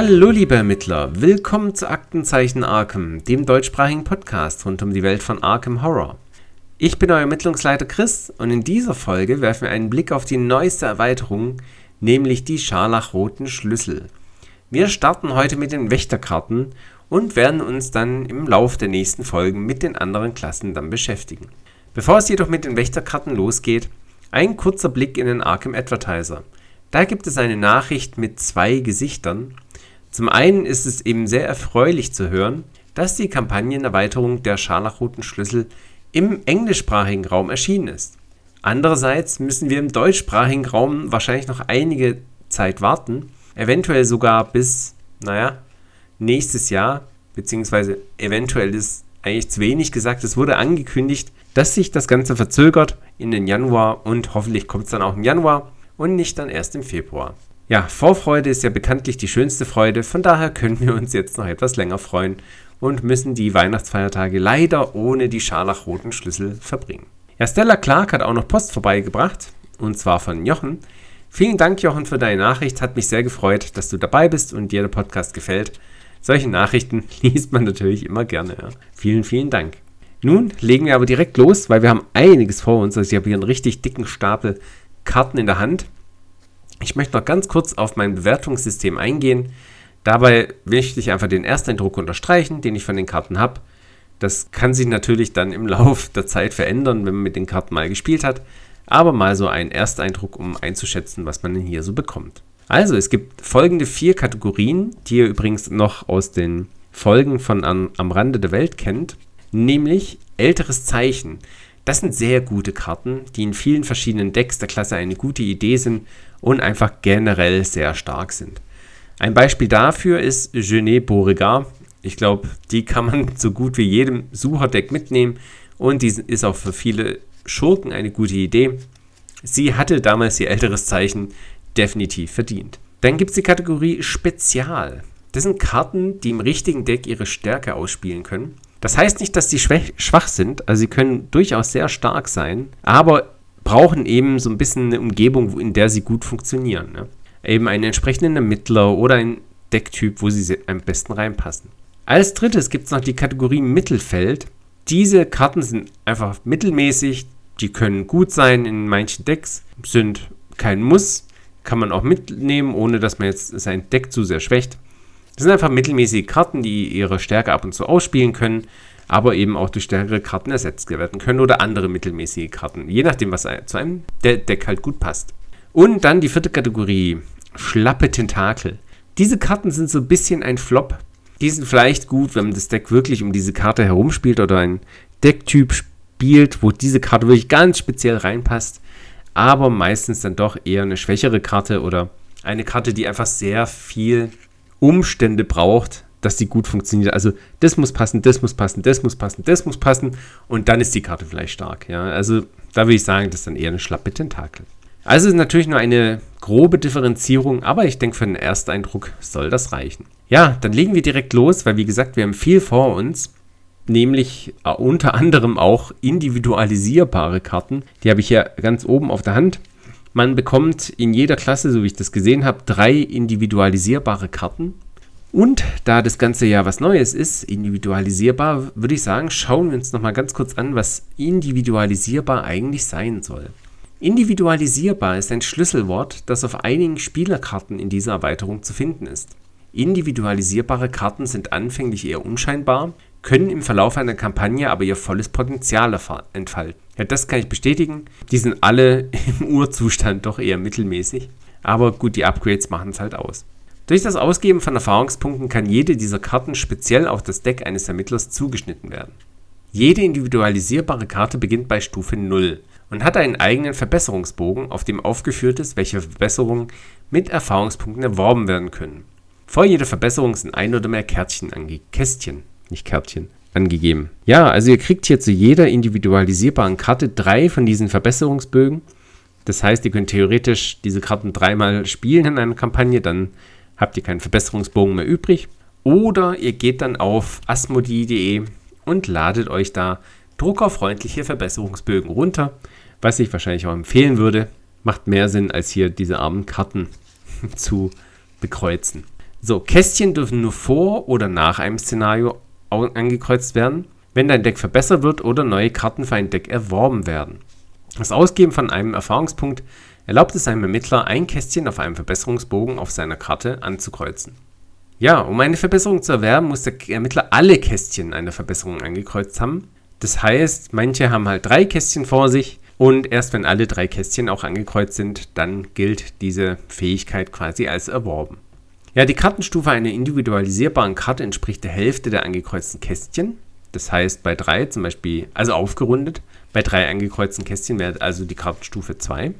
Hallo liebe Ermittler, willkommen zu Aktenzeichen Arkham, dem deutschsprachigen Podcast rund um die Welt von Arkham Horror. Ich bin euer Ermittlungsleiter Chris und in dieser Folge werfen wir einen Blick auf die neueste Erweiterung, nämlich die scharlachroten Schlüssel. Wir starten heute mit den Wächterkarten und werden uns dann im Lauf der nächsten Folgen mit den anderen Klassen dann beschäftigen. Bevor es jedoch mit den Wächterkarten losgeht, ein kurzer Blick in den Arkham Advertiser. Da gibt es eine Nachricht mit zwei Gesichtern zum einen ist es eben sehr erfreulich zu hören, dass die Kampagnenerweiterung der scharlachroten Schlüssel im englischsprachigen Raum erschienen ist. Andererseits müssen wir im deutschsprachigen Raum wahrscheinlich noch einige Zeit warten, eventuell sogar bis, naja, nächstes Jahr, beziehungsweise eventuell ist eigentlich zu wenig gesagt, es wurde angekündigt, dass sich das Ganze verzögert in den Januar und hoffentlich kommt es dann auch im Januar und nicht dann erst im Februar. Ja, Vorfreude ist ja bekanntlich die schönste Freude, von daher können wir uns jetzt noch etwas länger freuen und müssen die Weihnachtsfeiertage leider ohne die scharlachroten Schlüssel verbringen. Ja, Stella Clark hat auch noch Post vorbeigebracht, und zwar von Jochen. Vielen Dank, Jochen, für deine Nachricht. Hat mich sehr gefreut, dass du dabei bist und dir der Podcast gefällt. Solche Nachrichten liest man natürlich immer gerne. Ja. Vielen, vielen Dank. Nun legen wir aber direkt los, weil wir haben einiges vor uns. Also ich habe hier einen richtig dicken Stapel Karten in der Hand. Ich möchte noch ganz kurz auf mein Bewertungssystem eingehen. Dabei möchte ich einfach den Ersteindruck unterstreichen, den ich von den Karten habe. Das kann sich natürlich dann im Laufe der Zeit verändern, wenn man mit den Karten mal gespielt hat. Aber mal so ein Ersteindruck, um einzuschätzen, was man denn hier so bekommt. Also, es gibt folgende vier Kategorien, die ihr übrigens noch aus den Folgen von Am, am Rande der Welt kennt. Nämlich älteres Zeichen. Das sind sehr gute Karten, die in vielen verschiedenen Decks der Klasse eine gute Idee sind und einfach generell sehr stark sind. Ein Beispiel dafür ist Genet Beauregard. Ich glaube, die kann man so gut wie jedem Sucherdeck mitnehmen und die ist auch für viele Schurken eine gute Idee. Sie hatte damals ihr älteres Zeichen definitiv verdient. Dann gibt es die Kategorie Spezial. Das sind Karten, die im richtigen Deck ihre Stärke ausspielen können. Das heißt nicht, dass sie schwach sind, also sie können durchaus sehr stark sein, aber brauchen eben so ein bisschen eine Umgebung, in der sie gut funktionieren. Ne? Eben einen entsprechenden Ermittler oder einen Decktyp, wo sie am besten reinpassen. Als drittes gibt es noch die Kategorie Mittelfeld. Diese Karten sind einfach mittelmäßig, die können gut sein in manchen Decks, sind kein Muss, kann man auch mitnehmen, ohne dass man jetzt sein Deck zu sehr schwächt. Das sind einfach mittelmäßige Karten, die ihre Stärke ab und zu ausspielen können aber eben auch durch stärkere Karten ersetzt werden können oder andere mittelmäßige Karten, je nachdem, was zu einem Deck halt gut passt. Und dann die vierte Kategorie, schlappe Tentakel. Diese Karten sind so ein bisschen ein Flop. Die sind vielleicht gut, wenn man das Deck wirklich um diese Karte herumspielt oder ein Decktyp spielt, wo diese Karte wirklich ganz speziell reinpasst, aber meistens dann doch eher eine schwächere Karte oder eine Karte, die einfach sehr viel Umstände braucht, dass die gut funktioniert. Also das muss passen, das muss passen, das muss passen, das muss passen und dann ist die Karte vielleicht stark. Ja? Also da würde ich sagen, das ist dann eher eine schlappe Tentakel. Also ist natürlich nur eine grobe Differenzierung, aber ich denke, für den Ersteindruck soll das reichen. Ja, dann legen wir direkt los, weil wie gesagt, wir haben viel vor uns, nämlich äh, unter anderem auch individualisierbare Karten. Die habe ich hier ganz oben auf der Hand. Man bekommt in jeder Klasse, so wie ich das gesehen habe, drei individualisierbare Karten. Und da das Ganze ja was Neues ist, individualisierbar, würde ich sagen, schauen wir uns nochmal ganz kurz an, was individualisierbar eigentlich sein soll. Individualisierbar ist ein Schlüsselwort, das auf einigen Spielerkarten in dieser Erweiterung zu finden ist. Individualisierbare Karten sind anfänglich eher unscheinbar, können im Verlauf einer Kampagne aber ihr volles Potenzial entfalten. Ja, das kann ich bestätigen. Die sind alle im Urzustand doch eher mittelmäßig. Aber gut, die Upgrades machen es halt aus. Durch das Ausgeben von Erfahrungspunkten kann jede dieser Karten speziell auf das Deck eines Ermittlers zugeschnitten werden. Jede individualisierbare Karte beginnt bei Stufe 0 und hat einen eigenen Verbesserungsbogen, auf dem aufgeführt ist, welche Verbesserungen mit Erfahrungspunkten erworben werden können. Vor jeder Verbesserung sind ein oder mehr Kärtchen ange Kästchen, nicht Kärtchen, angegeben. Ja, also ihr kriegt hier zu jeder individualisierbaren Karte drei von diesen Verbesserungsbögen. Das heißt, ihr könnt theoretisch diese Karten dreimal spielen in einer Kampagne, dann habt ihr keinen Verbesserungsbogen mehr übrig. Oder ihr geht dann auf asmodee.de und ladet euch da druckerfreundliche Verbesserungsbögen runter, was ich wahrscheinlich auch empfehlen würde. Macht mehr Sinn, als hier diese armen Karten zu bekreuzen. So, Kästchen dürfen nur vor oder nach einem Szenario angekreuzt werden, wenn dein Deck verbessert wird oder neue Karten für ein Deck erworben werden. Das Ausgeben von einem Erfahrungspunkt erlaubt es einem Ermittler, ein Kästchen auf einem Verbesserungsbogen auf seiner Karte anzukreuzen. Ja, um eine Verbesserung zu erwerben, muss der Ermittler alle Kästchen einer Verbesserung angekreuzt haben. Das heißt, manche haben halt drei Kästchen vor sich und erst wenn alle drei Kästchen auch angekreuzt sind, dann gilt diese Fähigkeit quasi als erworben. Ja, die Kartenstufe einer individualisierbaren Karte entspricht der Hälfte der angekreuzten Kästchen. Das heißt, bei drei zum Beispiel, also aufgerundet, bei drei angekreuzten Kästchen wäre also die Kartenstufe 2.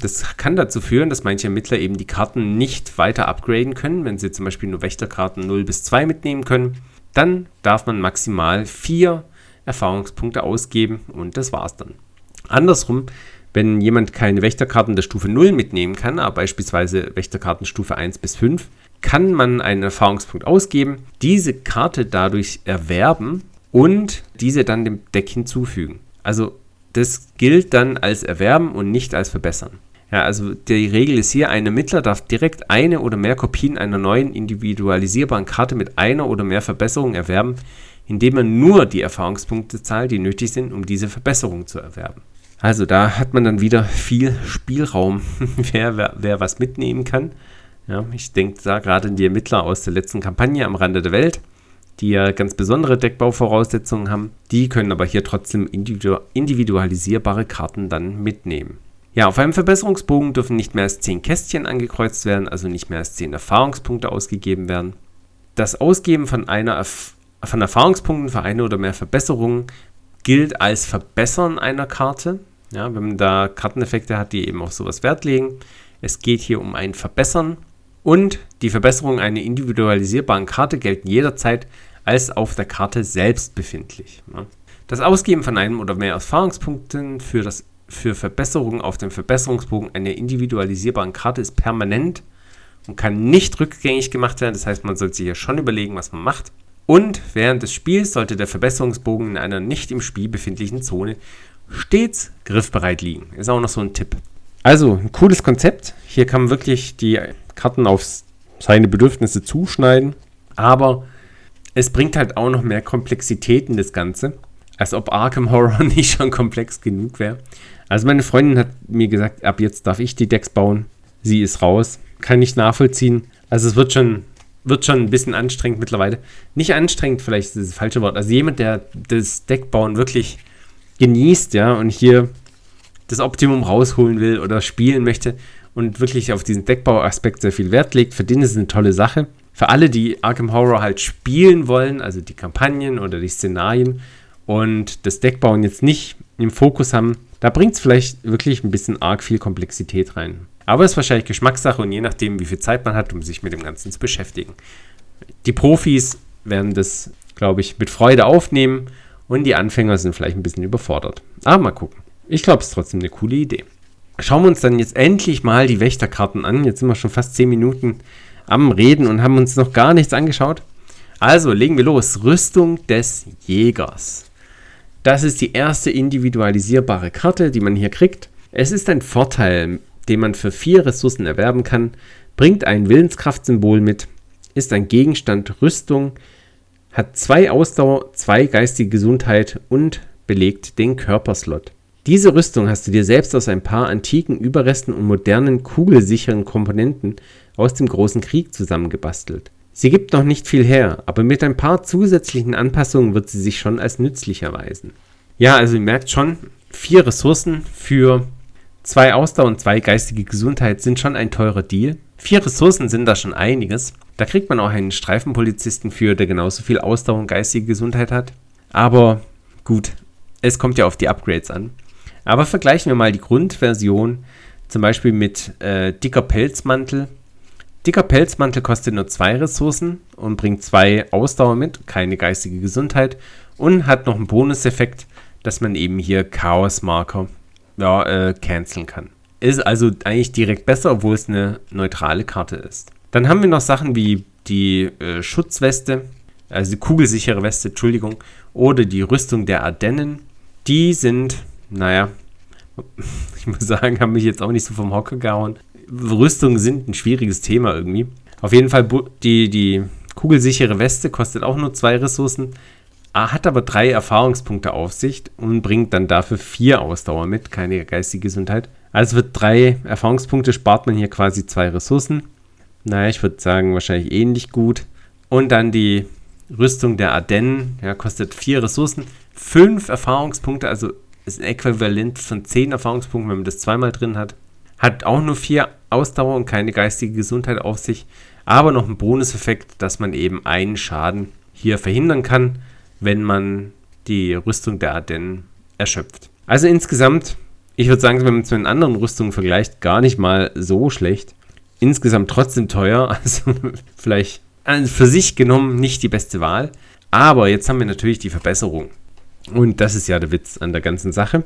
Das kann dazu führen, dass manche Ermittler eben die Karten nicht weiter upgraden können, wenn sie zum Beispiel nur Wächterkarten 0 bis 2 mitnehmen können. Dann darf man maximal 4 Erfahrungspunkte ausgeben und das war's dann. Andersrum, wenn jemand keine Wächterkarten der Stufe 0 mitnehmen kann, aber beispielsweise Wächterkarten Stufe 1 bis 5, kann man einen Erfahrungspunkt ausgeben, diese Karte dadurch erwerben und diese dann dem Deck hinzufügen. Also das gilt dann als Erwerben und nicht als Verbessern. Ja, also die Regel ist hier, ein Ermittler darf direkt eine oder mehr Kopien einer neuen individualisierbaren Karte mit einer oder mehr Verbesserungen erwerben, indem er nur die Erfahrungspunkte zahlt, die nötig sind, um diese Verbesserung zu erwerben. Also da hat man dann wieder viel Spielraum, wer, wer, wer was mitnehmen kann. Ja, ich denke da gerade an die Ermittler aus der letzten Kampagne am Rande der Welt die ja ganz besondere Deckbauvoraussetzungen haben. Die können aber hier trotzdem individualisierbare Karten dann mitnehmen. Ja, auf einem Verbesserungsbogen dürfen nicht mehr als 10 Kästchen angekreuzt werden, also nicht mehr als 10 Erfahrungspunkte ausgegeben werden. Das Ausgeben von, einer Erf von Erfahrungspunkten für eine oder mehr Verbesserungen gilt als Verbessern einer Karte. Ja, wenn man da Karteneffekte hat, die eben auf sowas Wert legen. Es geht hier um ein Verbessern und die Verbesserungen einer individualisierbaren Karte gelten jederzeit als auf der Karte selbst befindlich. Das Ausgeben von einem oder mehr Erfahrungspunkten für, das, für Verbesserungen auf dem Verbesserungsbogen einer individualisierbaren Karte ist permanent und kann nicht rückgängig gemacht werden. Das heißt, man sollte sich ja schon überlegen, was man macht. Und während des Spiels sollte der Verbesserungsbogen in einer nicht im Spiel befindlichen Zone stets griffbereit liegen. Ist auch noch so ein Tipp. Also, ein cooles Konzept. Hier kann man wirklich die Karten auf seine Bedürfnisse zuschneiden. Aber es bringt halt auch noch mehr Komplexität in das Ganze. Als ob Arkham Horror nicht schon komplex genug wäre. Also meine Freundin hat mir gesagt, ab jetzt darf ich die Decks bauen. Sie ist raus. Kann ich nachvollziehen. Also es wird schon, wird schon ein bisschen anstrengend mittlerweile. Nicht anstrengend, vielleicht ist das falsche Wort. Also jemand, der das Deckbauen wirklich genießt, ja, und hier das Optimum rausholen will oder spielen möchte und wirklich auf diesen Deckbauaspekt sehr viel Wert legt, für den ist es eine tolle Sache. Für alle, die Arkham Horror halt spielen wollen, also die Kampagnen oder die Szenarien und das Deckbauen jetzt nicht im Fokus haben, da bringt es vielleicht wirklich ein bisschen arg viel Komplexität rein. Aber es ist wahrscheinlich Geschmackssache und je nachdem, wie viel Zeit man hat, um sich mit dem Ganzen zu beschäftigen. Die Profis werden das, glaube ich, mit Freude aufnehmen und die Anfänger sind vielleicht ein bisschen überfordert. Aber mal gucken. Ich glaube, es ist trotzdem eine coole Idee. Schauen wir uns dann jetzt endlich mal die Wächterkarten an. Jetzt sind wir schon fast 10 Minuten am Reden und haben uns noch gar nichts angeschaut. Also legen wir los. Rüstung des Jägers. Das ist die erste individualisierbare Karte, die man hier kriegt. Es ist ein Vorteil, den man für vier Ressourcen erwerben kann, bringt ein Willenskraftsymbol mit, ist ein Gegenstand Rüstung, hat zwei Ausdauer, zwei geistige Gesundheit und belegt den Körperslot. Diese Rüstung hast du dir selbst aus ein paar antiken Überresten und modernen kugelsicheren Komponenten aus dem Großen Krieg zusammengebastelt. Sie gibt noch nicht viel her, aber mit ein paar zusätzlichen Anpassungen wird sie sich schon als nützlich erweisen. Ja, also ihr merkt schon, vier Ressourcen für zwei Ausdauer und zwei geistige Gesundheit sind schon ein teurer Deal. Vier Ressourcen sind da schon einiges. Da kriegt man auch einen Streifenpolizisten für, der genauso viel Ausdauer und geistige Gesundheit hat. Aber gut, es kommt ja auf die Upgrades an. Aber vergleichen wir mal die Grundversion zum Beispiel mit äh, dicker Pelzmantel. Dicker Pelzmantel kostet nur zwei Ressourcen und bringt zwei Ausdauer mit, keine geistige Gesundheit und hat noch einen Bonuseffekt, dass man eben hier Chaos-Marker ja, äh, canceln kann. Ist also eigentlich direkt besser, obwohl es eine neutrale Karte ist. Dann haben wir noch Sachen wie die äh, Schutzweste, also die kugelsichere Weste, Entschuldigung, oder die Rüstung der Ardennen. Die sind naja, ich muss sagen, haben mich jetzt auch nicht so vom Hocker gehauen. Rüstungen sind ein schwieriges Thema irgendwie. Auf jeden Fall, die, die kugelsichere Weste kostet auch nur zwei Ressourcen, hat aber drei Erfahrungspunkte auf sich und bringt dann dafür vier Ausdauer mit, keine geistige Gesundheit. Also wird drei Erfahrungspunkte, spart man hier quasi zwei Ressourcen. Naja, ich würde sagen, wahrscheinlich ähnlich gut. Und dann die Rüstung der Ardennen, ja, kostet vier Ressourcen, fünf Erfahrungspunkte, also ist ein Äquivalent von zehn Erfahrungspunkten, wenn man das zweimal drin hat. Hat auch nur vier Ausdauer und keine geistige Gesundheit auf sich, aber noch einen Bonuseffekt, dass man eben einen Schaden hier verhindern kann, wenn man die Rüstung der Ardennen erschöpft. Also insgesamt, ich würde sagen, wenn man es mit den anderen Rüstungen vergleicht, gar nicht mal so schlecht. Insgesamt trotzdem teuer, also vielleicht für sich genommen nicht die beste Wahl. Aber jetzt haben wir natürlich die Verbesserung. Und das ist ja der Witz an der ganzen Sache.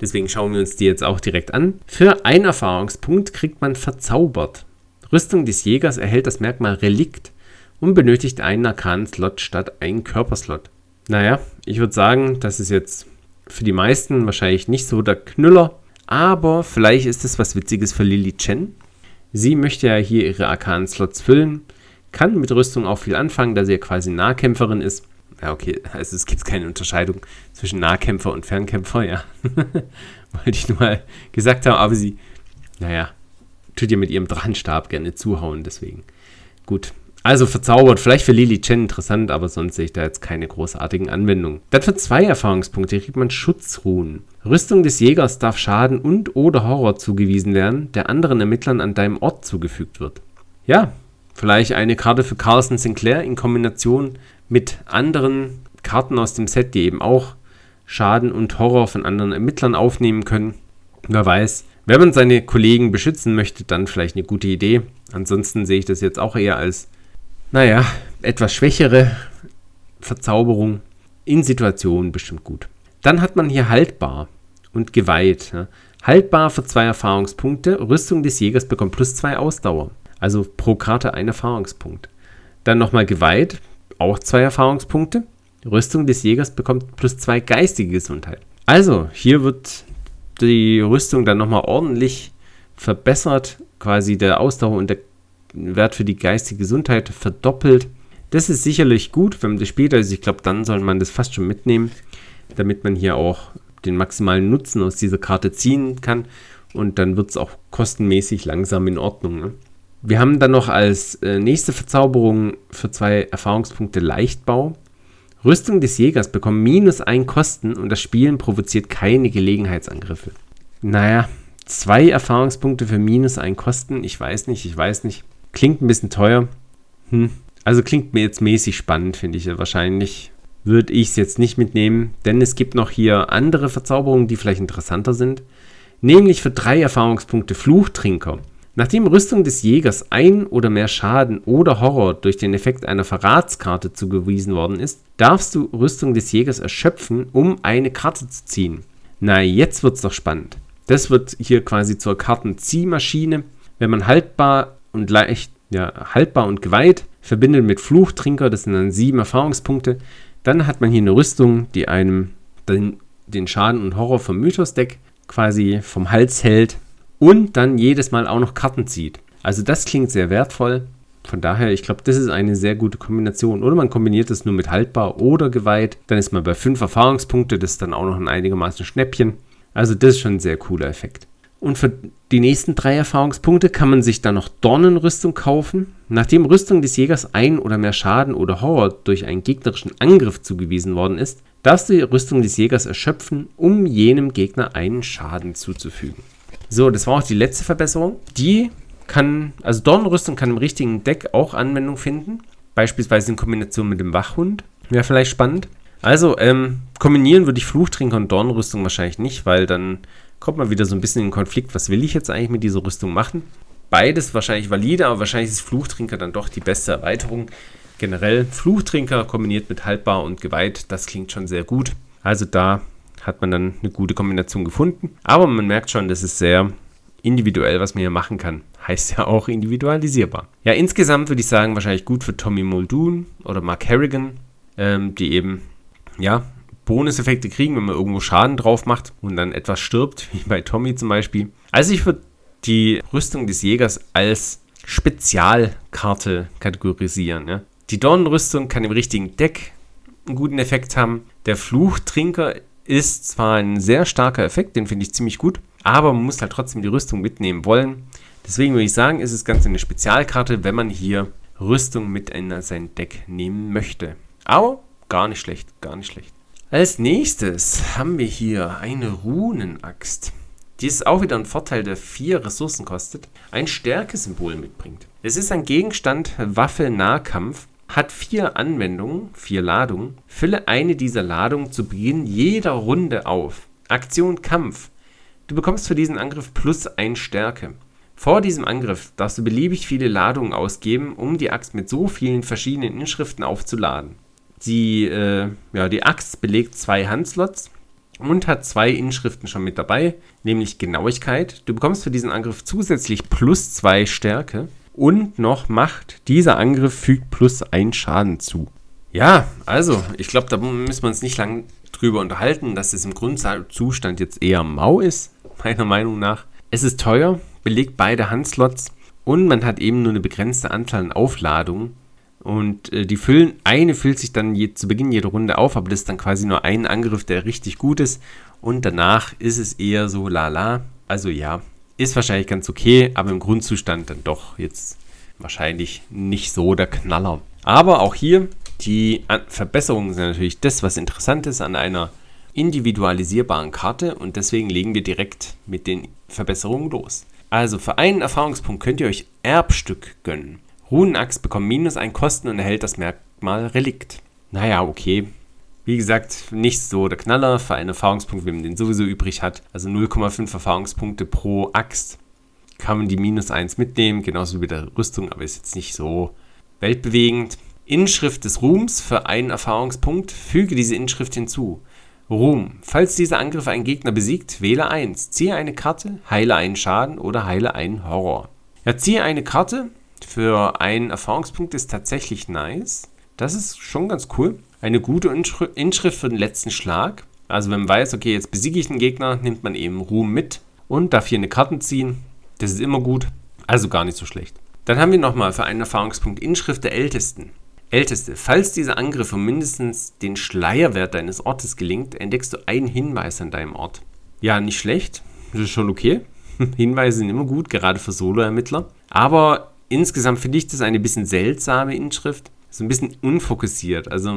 Deswegen schauen wir uns die jetzt auch direkt an. Für einen Erfahrungspunkt kriegt man verzaubert. Rüstung des Jägers erhält das Merkmal Relikt und benötigt einen Arkan-Slot statt einen Körperslot. Naja, ich würde sagen, das ist jetzt für die meisten wahrscheinlich nicht so der Knüller, aber vielleicht ist es was Witziges für Lily Chen. Sie möchte ja hier ihre Arkan-Slots füllen kann mit Rüstung auch viel anfangen, da sie ja quasi Nahkämpferin ist. Ja, okay, also es gibt keine Unterscheidung zwischen Nahkämpfer und Fernkämpfer, ja. Wollte ich nur mal gesagt haben, aber sie, naja, tut ihr mit ihrem Drachenstab gerne zuhauen, deswegen. Gut. Also verzaubert, vielleicht für Lily Chen interessant, aber sonst sehe ich da jetzt keine großartigen Anwendungen. Dann für zwei Erfahrungspunkte kriegt man Schutzruhen. Rüstung des Jägers darf Schaden und oder Horror zugewiesen werden, der anderen Ermittlern an deinem Ort zugefügt wird. Ja, Vielleicht eine Karte für Carlson Sinclair in Kombination mit anderen Karten aus dem Set, die eben auch Schaden und Horror von anderen Ermittlern aufnehmen können. Wer weiß. Wenn man seine Kollegen beschützen möchte, dann vielleicht eine gute Idee. Ansonsten sehe ich das jetzt auch eher als, naja, etwas schwächere Verzauberung in Situationen bestimmt gut. Dann hat man hier haltbar und geweiht. Haltbar für zwei Erfahrungspunkte. Rüstung des Jägers bekommt plus zwei Ausdauer. Also pro Karte ein Erfahrungspunkt. Dann nochmal geweiht, auch zwei Erfahrungspunkte. Rüstung des Jägers bekommt plus zwei geistige Gesundheit. Also, hier wird die Rüstung dann nochmal ordentlich verbessert. Quasi der Ausdauer und der Wert für die geistige Gesundheit verdoppelt. Das ist sicherlich gut, wenn man das spielt. Also ich glaube, dann soll man das fast schon mitnehmen, damit man hier auch den maximalen Nutzen aus dieser Karte ziehen kann. Und dann wird es auch kostenmäßig langsam in Ordnung. Ne? Wir haben dann noch als äh, nächste Verzauberung für zwei Erfahrungspunkte Leichtbau. Rüstung des Jägers bekommt minus ein Kosten und das Spielen provoziert keine Gelegenheitsangriffe. Naja, zwei Erfahrungspunkte für minus ein Kosten. Ich weiß nicht, ich weiß nicht. Klingt ein bisschen teuer. Hm. Also klingt mir jetzt mäßig spannend, finde ich. Wahrscheinlich würde ich es jetzt nicht mitnehmen, denn es gibt noch hier andere Verzauberungen, die vielleicht interessanter sind. Nämlich für drei Erfahrungspunkte Fluchtrinker. Nachdem Rüstung des Jägers ein oder mehr Schaden oder Horror durch den Effekt einer Verratskarte zugewiesen worden ist, darfst du Rüstung des Jägers erschöpfen, um eine Karte zu ziehen. Na, jetzt wird's doch spannend. Das wird hier quasi zur Kartenziehmaschine. Wenn man haltbar und leicht, ja, haltbar und geweiht verbindet mit Fluchtrinker, das sind dann sieben Erfahrungspunkte, dann hat man hier eine Rüstung, die einem den, den Schaden und Horror vom Mythos-Deck quasi vom Hals hält und dann jedes Mal auch noch Karten zieht. Also das klingt sehr wertvoll. Von daher, ich glaube, das ist eine sehr gute Kombination. Oder man kombiniert es nur mit haltbar oder geweiht. Dann ist man bei fünf Erfahrungspunkte. Das ist dann auch noch ein einigermaßen Schnäppchen. Also das ist schon ein sehr cooler Effekt. Und für die nächsten drei Erfahrungspunkte kann man sich dann noch Dornenrüstung kaufen. Nachdem Rüstung des Jägers ein oder mehr Schaden oder Horror durch einen gegnerischen Angriff zugewiesen worden ist, darfst du die Rüstung des Jägers erschöpfen, um jenem Gegner einen Schaden zuzufügen. So, das war auch die letzte Verbesserung. Die kann, also Dornenrüstung kann im richtigen Deck auch Anwendung finden. Beispielsweise in Kombination mit dem Wachhund. Wäre vielleicht spannend. Also, ähm, kombinieren würde ich Fluchtrinker und Dornenrüstung wahrscheinlich nicht, weil dann kommt man wieder so ein bisschen in den Konflikt, was will ich jetzt eigentlich mit dieser Rüstung machen? Beides wahrscheinlich valide, aber wahrscheinlich ist Fluchtrinker dann doch die beste Erweiterung. Generell Fluchtrinker kombiniert mit haltbar und geweiht, das klingt schon sehr gut. Also da hat man dann eine gute Kombination gefunden. Aber man merkt schon, das ist sehr individuell, was man hier machen kann. Heißt ja auch individualisierbar. Ja, insgesamt würde ich sagen, wahrscheinlich gut für Tommy Muldoon oder Mark Harrigan, ähm, die eben, ja, Bonuseffekte kriegen, wenn man irgendwo Schaden drauf macht und dann etwas stirbt, wie bei Tommy zum Beispiel. Also ich würde die Rüstung des Jägers als Spezialkarte kategorisieren. Ja. Die Dornenrüstung kann im richtigen Deck einen guten Effekt haben. Der Fluchtrinker ist zwar ein sehr starker Effekt, den finde ich ziemlich gut, aber man muss halt trotzdem die Rüstung mitnehmen wollen. Deswegen würde ich sagen, ist es ganz eine Spezialkarte, wenn man hier Rüstung mit in sein Deck nehmen möchte. Aber gar nicht schlecht, gar nicht schlecht. Als nächstes haben wir hier eine Runenaxt. Die ist auch wieder ein Vorteil, der vier Ressourcen kostet, ein Stärkesymbol mitbringt. Es ist ein Gegenstand Waffe Nahkampf hat vier Anwendungen, vier Ladungen. Fülle eine dieser Ladungen zu Beginn jeder Runde auf. Aktion Kampf. Du bekommst für diesen Angriff plus 1 Stärke. Vor diesem Angriff darfst du beliebig viele Ladungen ausgeben, um die Axt mit so vielen verschiedenen Inschriften aufzuladen. Die, äh, ja, die Axt belegt zwei Handslots und hat zwei Inschriften schon mit dabei, nämlich Genauigkeit. Du bekommst für diesen Angriff zusätzlich plus 2 Stärke und noch Macht. Dieser Angriff fügt plus ein Schaden zu. Ja, also, ich glaube, da müssen wir uns nicht lange drüber unterhalten, dass es im Grundzustand jetzt eher mau ist, meiner Meinung nach. Es ist teuer, belegt beide Handslots und man hat eben nur eine begrenzte Anzahl an Aufladungen. Und äh, die füllen, eine füllt sich dann je, zu Beginn jeder Runde auf, aber das ist dann quasi nur ein Angriff, der richtig gut ist. Und danach ist es eher so lala. Also ja, ist wahrscheinlich ganz okay, aber im Grundzustand dann doch jetzt wahrscheinlich nicht so der Knaller. Aber auch hier, die Verbesserungen sind natürlich das, was interessant ist an einer individualisierbaren Karte und deswegen legen wir direkt mit den Verbesserungen los. Also für einen Erfahrungspunkt könnt ihr euch Erbstück gönnen. Runenaxt bekommt minus ein Kosten und erhält das Merkmal Relikt. Naja, okay, wie gesagt, nicht so der Knaller für einen Erfahrungspunkt, wenn man den sowieso übrig hat. Also 0,5 Erfahrungspunkte pro Axt. Kann man die minus 1 mitnehmen, genauso wie der Rüstung, aber ist jetzt nicht so weltbewegend. Inschrift des Ruhms für einen Erfahrungspunkt. Füge diese Inschrift hinzu. Ruhm. Falls dieser Angriff einen Gegner besiegt, wähle 1. Ziehe eine Karte, heile einen Schaden oder heile einen Horror. Ja, ziehe eine Karte für einen Erfahrungspunkt ist tatsächlich nice. Das ist schon ganz cool. Eine gute Inschrift für den letzten Schlag. Also wenn man weiß, okay, jetzt besiege ich einen Gegner, nimmt man eben Ruhm mit und darf hier eine Karte ziehen. Das ist immer gut. Also gar nicht so schlecht. Dann haben wir nochmal für einen Erfahrungspunkt Inschrift der Ältesten. Älteste, falls dieser Angriff um mindestens den Schleierwert deines Ortes gelingt, entdeckst du einen Hinweis an deinem Ort. Ja, nicht schlecht. Das ist schon okay. Hinweise sind immer gut, gerade für Solo-Ermittler. Aber insgesamt finde ich das eine bisschen seltsame Inschrift so ein bisschen unfokussiert. Also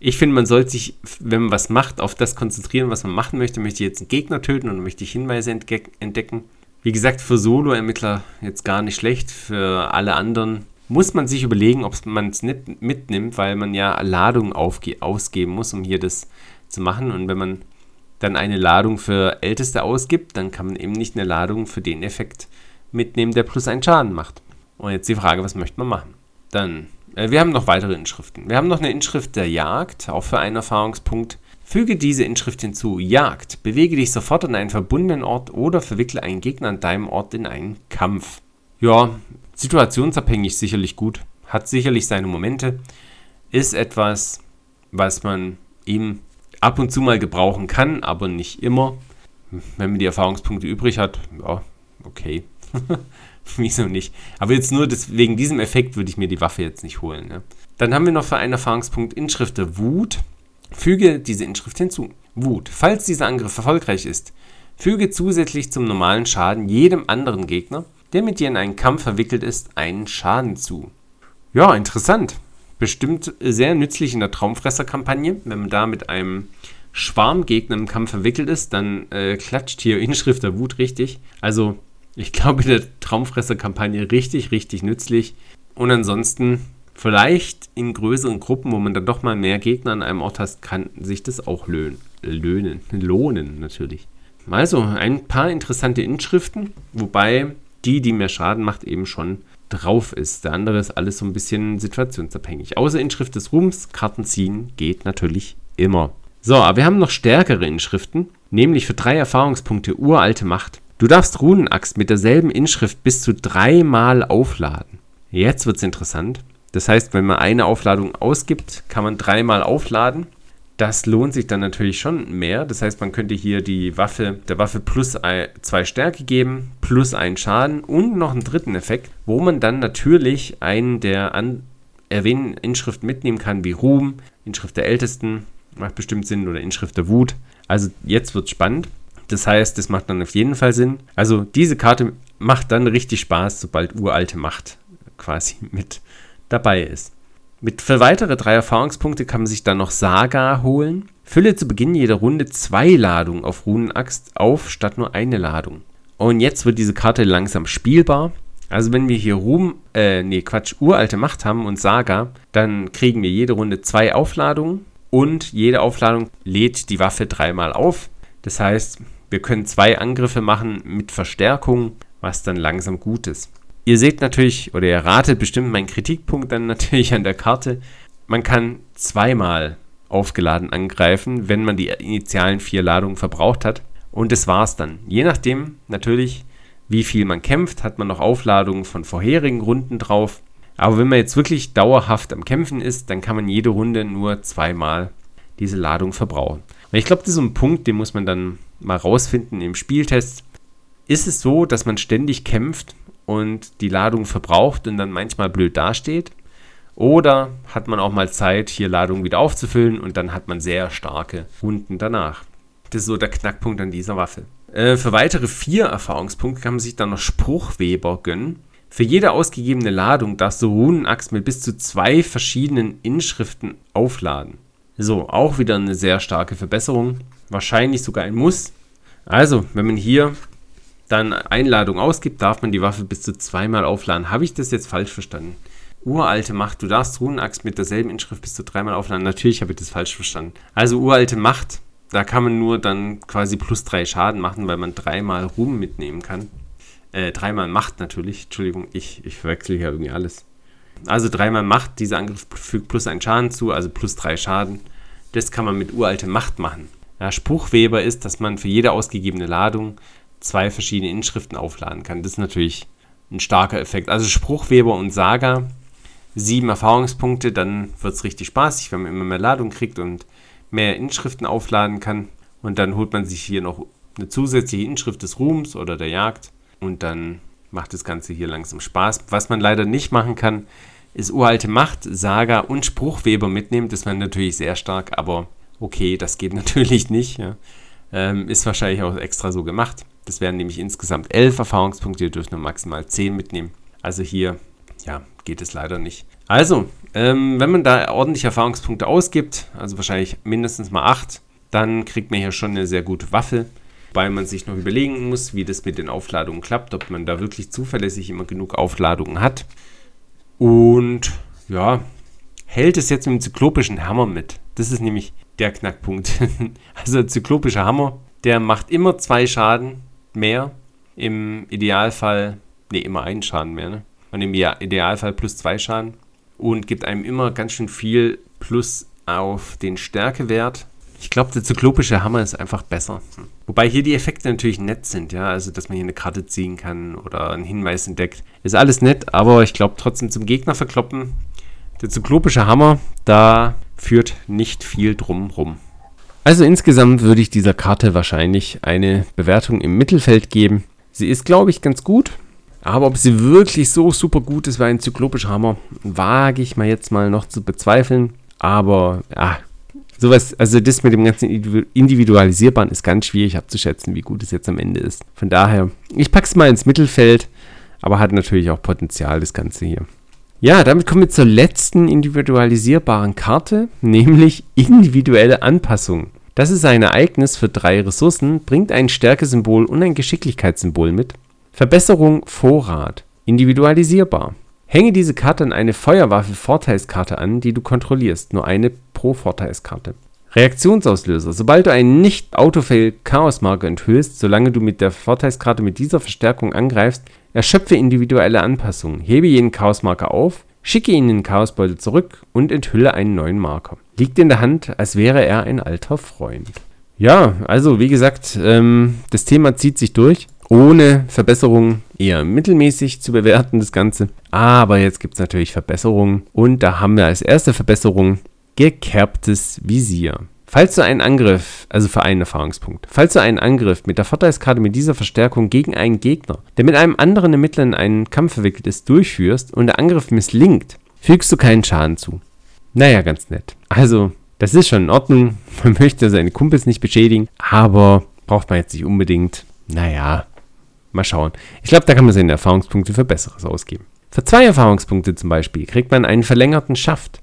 ich finde, man sollte sich, wenn man was macht, auf das konzentrieren, was man machen möchte. Möchte ich jetzt einen Gegner töten und möchte ich Hinweise entdecken? Wie gesagt, für Solo-Ermittler jetzt gar nicht schlecht. Für alle anderen muss man sich überlegen, ob man es nicht mitnimmt, weil man ja Ladung ausgeben muss, um hier das zu machen. Und wenn man dann eine Ladung für Älteste ausgibt, dann kann man eben nicht eine Ladung für den Effekt mitnehmen, der plus einen Schaden macht. Und jetzt die Frage, was möchte man machen? Dann wir haben noch weitere Inschriften. Wir haben noch eine Inschrift der Jagd, auch für einen Erfahrungspunkt. Füge diese Inschrift hinzu. Jagd. Bewege dich sofort an einen verbundenen Ort oder verwickle einen Gegner an deinem Ort in einen Kampf. Ja, situationsabhängig sicherlich gut. Hat sicherlich seine Momente. Ist etwas, was man eben ab und zu mal gebrauchen kann, aber nicht immer. Wenn man die Erfahrungspunkte übrig hat, ja, okay. Wieso nicht? Aber jetzt nur des, wegen diesem Effekt würde ich mir die Waffe jetzt nicht holen. Ne? Dann haben wir noch für einen Erfahrungspunkt Inschrift der Wut. Füge diese Inschrift hinzu. Wut. Falls dieser Angriff erfolgreich ist, füge zusätzlich zum normalen Schaden jedem anderen Gegner, der mit dir in einen Kampf verwickelt ist, einen Schaden zu. Ja, interessant. Bestimmt sehr nützlich in der Traumfresser-Kampagne. Wenn man da mit einem Schwarmgegner im Kampf verwickelt ist, dann äh, klatscht hier Inschrift der Wut richtig. Also ich glaube, in der Traumfresser-Kampagne richtig, richtig nützlich. Und ansonsten, vielleicht in größeren Gruppen, wo man dann doch mal mehr Gegner an einem Ort hat, kann sich das auch löhnen. Löhnen, lohnen natürlich. Also, ein paar interessante Inschriften, wobei die, die mehr Schaden macht, eben schon drauf ist. Der andere ist alles so ein bisschen situationsabhängig. Außer Inschrift des Ruhms, Karten ziehen geht natürlich immer. So, aber wir haben noch stärkere Inschriften, nämlich für drei Erfahrungspunkte uralte Macht. Du darfst Runenaxt mit derselben Inschrift bis zu dreimal aufladen. Jetzt wird es interessant. Das heißt, wenn man eine Aufladung ausgibt, kann man dreimal aufladen. Das lohnt sich dann natürlich schon mehr. Das heißt, man könnte hier die Waffe, der Waffe plus zwei Stärke geben, plus einen Schaden und noch einen dritten Effekt, wo man dann natürlich einen der an erwähnten Inschriften mitnehmen kann, wie Ruhm, Inschrift der Ältesten, macht bestimmt Sinn, oder Inschrift der Wut. Also jetzt wird es spannend. Das heißt, das macht dann auf jeden Fall Sinn. Also diese Karte macht dann richtig Spaß, sobald uralte Macht quasi mit dabei ist. Mit für weitere drei Erfahrungspunkte kann man sich dann noch Saga holen. Fülle zu Beginn jeder Runde zwei Ladungen auf Runenaxt auf, statt nur eine Ladung. Und jetzt wird diese Karte langsam spielbar. Also wenn wir hier Ruhm, äh, nee, Quatsch, uralte Macht haben und Saga, dann kriegen wir jede Runde zwei Aufladungen und jede Aufladung lädt die Waffe dreimal auf. Das heißt, wir können zwei Angriffe machen mit Verstärkung, was dann langsam gut ist. Ihr seht natürlich, oder ihr ratet bestimmt meinen Kritikpunkt dann natürlich an der Karte. Man kann zweimal aufgeladen angreifen, wenn man die initialen vier Ladungen verbraucht hat. Und das war's dann. Je nachdem, natürlich, wie viel man kämpft, hat man noch Aufladungen von vorherigen Runden drauf. Aber wenn man jetzt wirklich dauerhaft am Kämpfen ist, dann kann man jede Runde nur zweimal diese Ladung verbrauchen. Und ich glaube, das ist ein Punkt, den muss man dann mal rausfinden im Spieltest. Ist es so, dass man ständig kämpft und die Ladung verbraucht und dann manchmal blöd dasteht. Oder hat man auch mal Zeit, hier Ladungen wieder aufzufüllen und dann hat man sehr starke Runden danach. Das ist so der Knackpunkt an dieser Waffe. Äh, für weitere vier Erfahrungspunkte kann man sich dann noch Spruchweber gönnen. Für jede ausgegebene Ladung darfst du Runenaxt mit bis zu zwei verschiedenen Inschriften aufladen. So, auch wieder eine sehr starke Verbesserung. Wahrscheinlich sogar ein Muss. Also, wenn man hier dann Einladung ausgibt, darf man die Waffe bis zu zweimal aufladen. Habe ich das jetzt falsch verstanden? Uralte Macht, du darfst Runenaxt mit derselben Inschrift bis zu dreimal aufladen. Natürlich habe ich das falsch verstanden. Also uralte Macht, da kann man nur dann quasi plus drei Schaden machen, weil man dreimal Ruhm mitnehmen kann. Äh, dreimal Macht natürlich. Entschuldigung, ich, ich verwechsel hier irgendwie alles. Also dreimal Macht, dieser Angriff fügt plus einen Schaden zu, also plus drei Schaden. Das kann man mit uralte Macht machen. Ja, Spruchweber ist, dass man für jede ausgegebene Ladung zwei verschiedene Inschriften aufladen kann. Das ist natürlich ein starker Effekt. Also Spruchweber und Saga, sieben Erfahrungspunkte, dann wird es richtig spaßig, wenn man immer mehr Ladung kriegt und mehr Inschriften aufladen kann. Und dann holt man sich hier noch eine zusätzliche Inschrift des Ruhms oder der Jagd und dann macht das Ganze hier langsam Spaß. Was man leider nicht machen kann, ist uralte Macht, Saga und Spruchweber mitnehmen. Das wäre natürlich sehr stark, aber okay, das geht natürlich nicht. Ja. Ähm, ist wahrscheinlich auch extra so gemacht. Das wären nämlich insgesamt elf Erfahrungspunkte. Ihr dürft nur maximal zehn mitnehmen. Also hier, ja, geht es leider nicht. Also, ähm, wenn man da ordentlich Erfahrungspunkte ausgibt, also wahrscheinlich mindestens mal acht, dann kriegt man hier schon eine sehr gute Waffe. Wobei man sich noch überlegen muss, wie das mit den Aufladungen klappt, ob man da wirklich zuverlässig immer genug Aufladungen hat. Und ja, hält es jetzt mit dem zyklopischen Hammer mit. Das ist nämlich der Knackpunkt. also der zyklopische Hammer, der macht immer zwei Schaden mehr. Im Idealfall, ne, immer einen Schaden mehr, ne? Und im Idealfall plus zwei Schaden. Und gibt einem immer ganz schön viel Plus auf den Stärkewert. Ich glaube, der zyklopische Hammer ist einfach besser. Wobei hier die Effekte natürlich nett sind, ja. Also, dass man hier eine Karte ziehen kann oder einen Hinweis entdeckt. Ist alles nett, aber ich glaube trotzdem zum Gegner verkloppen. Der zyklopische Hammer, da führt nicht viel drum rum. Also insgesamt würde ich dieser Karte wahrscheinlich eine Bewertung im Mittelfeld geben. Sie ist, glaube ich, ganz gut. Aber ob sie wirklich so super gut ist wie ein zyklopischer Hammer, wage ich mal jetzt mal noch zu bezweifeln. Aber ja, sowas, also das mit dem ganzen Individualisierbaren ist ganz schwierig abzuschätzen, wie gut es jetzt am Ende ist. Von daher, ich packe es mal ins Mittelfeld, aber hat natürlich auch Potenzial, das Ganze hier. Ja, damit kommen wir zur letzten individualisierbaren Karte, nämlich individuelle Anpassung. Das ist ein Ereignis für drei Ressourcen, bringt ein Stärkesymbol und ein Geschicklichkeitssymbol mit. Verbesserung Vorrat. Individualisierbar. Hänge diese Karte an eine Feuerwaffe Vorteilskarte an, die du kontrollierst. Nur eine pro Vorteilskarte. Reaktionsauslöser. Sobald du einen Nicht-Autofail-Chaosmarker enthüllst, solange du mit der Vorteilskarte mit dieser Verstärkung angreifst, erschöpfe individuelle Anpassungen. Hebe jeden Chaosmarker auf, schicke ihn in den Chaosbeutel zurück und enthülle einen neuen Marker. Liegt in der Hand, als wäre er ein alter Freund. Ja, also wie gesagt, ähm, das Thema zieht sich durch. Ohne Verbesserungen eher mittelmäßig zu bewerten, das Ganze. Aber jetzt gibt es natürlich Verbesserungen. Und da haben wir als erste Verbesserung gekerbtes Visier. Falls du einen Angriff, also für einen Erfahrungspunkt, falls du einen Angriff mit der Vorteilskarte mit dieser Verstärkung gegen einen Gegner, der mit einem anderen Ermittler in einen Kampf verwickelt ist, durchführst und der Angriff misslingt, fügst du keinen Schaden zu. Naja, ganz nett. Also, das ist schon in Ordnung. Man möchte seine Kumpels nicht beschädigen, aber braucht man jetzt nicht unbedingt. Naja, mal schauen. Ich glaube, da kann man seine Erfahrungspunkte für Besseres ausgeben. Für zwei Erfahrungspunkte zum Beispiel kriegt man einen verlängerten Schaft.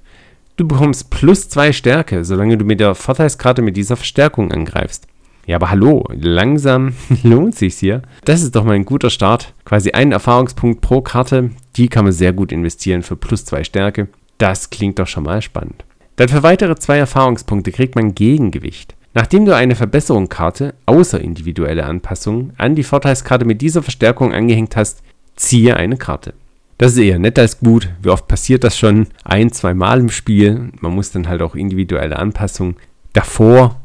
Du bekommst plus zwei Stärke, solange du mit der Vorteilskarte mit dieser Verstärkung angreifst. Ja, aber hallo, langsam lohnt sich's hier. Das ist doch mal ein guter Start. Quasi ein Erfahrungspunkt pro Karte, die kann man sehr gut investieren für plus zwei Stärke. Das klingt doch schon mal spannend. Dann für weitere zwei Erfahrungspunkte kriegt man Gegengewicht. Nachdem du eine Verbesserungskarte außer individuelle Anpassungen an die Vorteilskarte mit dieser Verstärkung angehängt hast, ziehe eine Karte. Das ist eher nett als gut. Wie oft passiert das schon? Ein, zwei Mal im Spiel. Man muss dann halt auch individuelle Anpassungen davor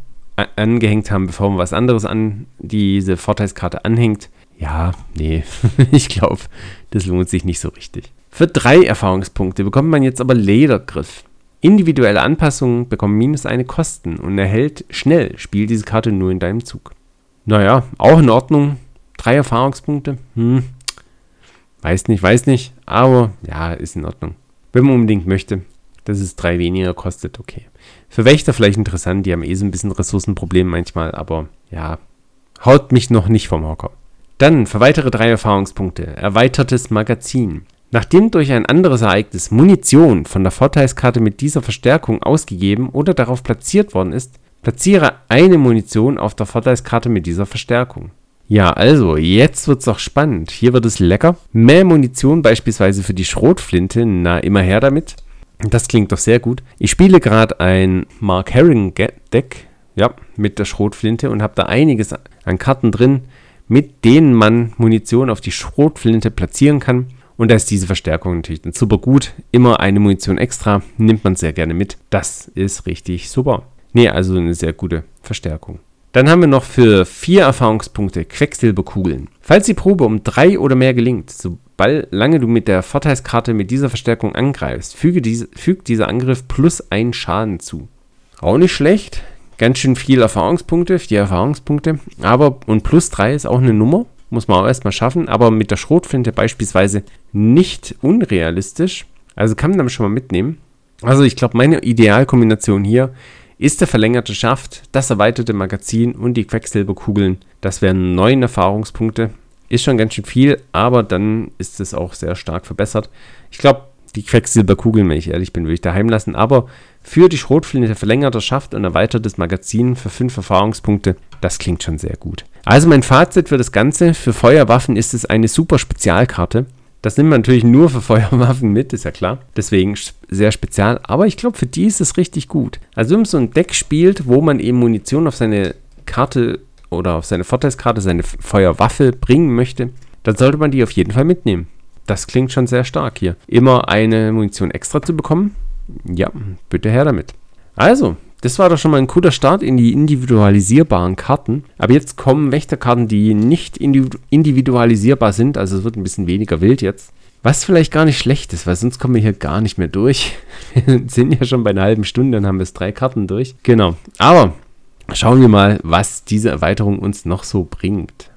angehängt haben, bevor man was anderes an diese Vorteilskarte anhängt. Ja, nee, ich glaube, das lohnt sich nicht so richtig. Für drei Erfahrungspunkte bekommt man jetzt aber Ledergriff. Individuelle Anpassungen bekommen minus eine Kosten und erhält schnell, spielt diese Karte nur in deinem Zug. Naja, auch in Ordnung. Drei Erfahrungspunkte. Hm, Weiß nicht, weiß nicht, aber ja, ist in Ordnung. Wenn man unbedingt möchte, dass es drei weniger kostet, okay. Für Wächter vielleicht interessant, die haben eh so ein bisschen Ressourcenprobleme manchmal, aber ja, haut mich noch nicht vom Hocker. Dann für weitere drei Erfahrungspunkte. Erweitertes Magazin. Nachdem durch ein anderes Ereignis Munition von der Vorteilskarte mit dieser Verstärkung ausgegeben oder darauf platziert worden ist, platziere eine Munition auf der Vorteilskarte mit dieser Verstärkung. Ja, also, jetzt wird's doch spannend. Hier wird es lecker. Mehr Munition beispielsweise für die Schrotflinte. Na, immer her damit. Das klingt doch sehr gut. Ich spiele gerade ein Mark Herring Deck, ja, mit der Schrotflinte und habe da einiges an Karten drin, mit denen man Munition auf die Schrotflinte platzieren kann. Und da ist diese Verstärkung natürlich dann super gut. Immer eine Munition extra, nimmt man sehr gerne mit. Das ist richtig super. Nee, also eine sehr gute Verstärkung. Dann haben wir noch für vier Erfahrungspunkte Quecksilberkugeln. Falls die Probe um drei oder mehr gelingt, solange du mit der Vorteilskarte mit dieser Verstärkung angreifst, füge diese, fügt dieser Angriff plus ein Schaden zu. Auch nicht schlecht. Ganz schön viel Erfahrungspunkte, vier Erfahrungspunkte. Aber und plus drei ist auch eine Nummer. Muss man auch erstmal schaffen. Aber mit der Schrotflinte beispielsweise nicht unrealistisch. Also kann man dann schon mal mitnehmen. Also ich glaube, meine Idealkombination hier ist der verlängerte Schaft, das erweiterte Magazin und die Quecksilberkugeln. Das wären neun Erfahrungspunkte. Ist schon ganz schön viel, aber dann ist es auch sehr stark verbessert. Ich glaube, die Quecksilberkugeln, wenn ich ehrlich bin, würde ich daheim lassen. Aber für die Schrotflinte verlängerter Schaft und erweitertes Magazin für fünf Erfahrungspunkte, das klingt schon sehr gut. Also mein Fazit für das Ganze, für Feuerwaffen ist es eine super Spezialkarte. Das nimmt man natürlich nur für Feuerwaffen mit, ist ja klar. Deswegen sehr spezial. Aber ich glaube, für die ist es richtig gut. Also wenn man so ein Deck spielt, wo man eben Munition auf seine Karte oder auf seine Vorteilskarte, seine Feuerwaffe bringen möchte, dann sollte man die auf jeden Fall mitnehmen. Das klingt schon sehr stark hier. Immer eine Munition extra zu bekommen? Ja, bitte her damit. Also, das war doch schon mal ein cooler Start in die individualisierbaren Karten. Aber jetzt kommen Wächterkarten, die nicht individualisierbar sind. Also es wird ein bisschen weniger wild jetzt. Was vielleicht gar nicht schlecht ist, weil sonst kommen wir hier gar nicht mehr durch. Wir sind ja schon bei einer halben Stunde, dann haben wir es drei Karten durch. Genau. Aber schauen wir mal, was diese Erweiterung uns noch so bringt.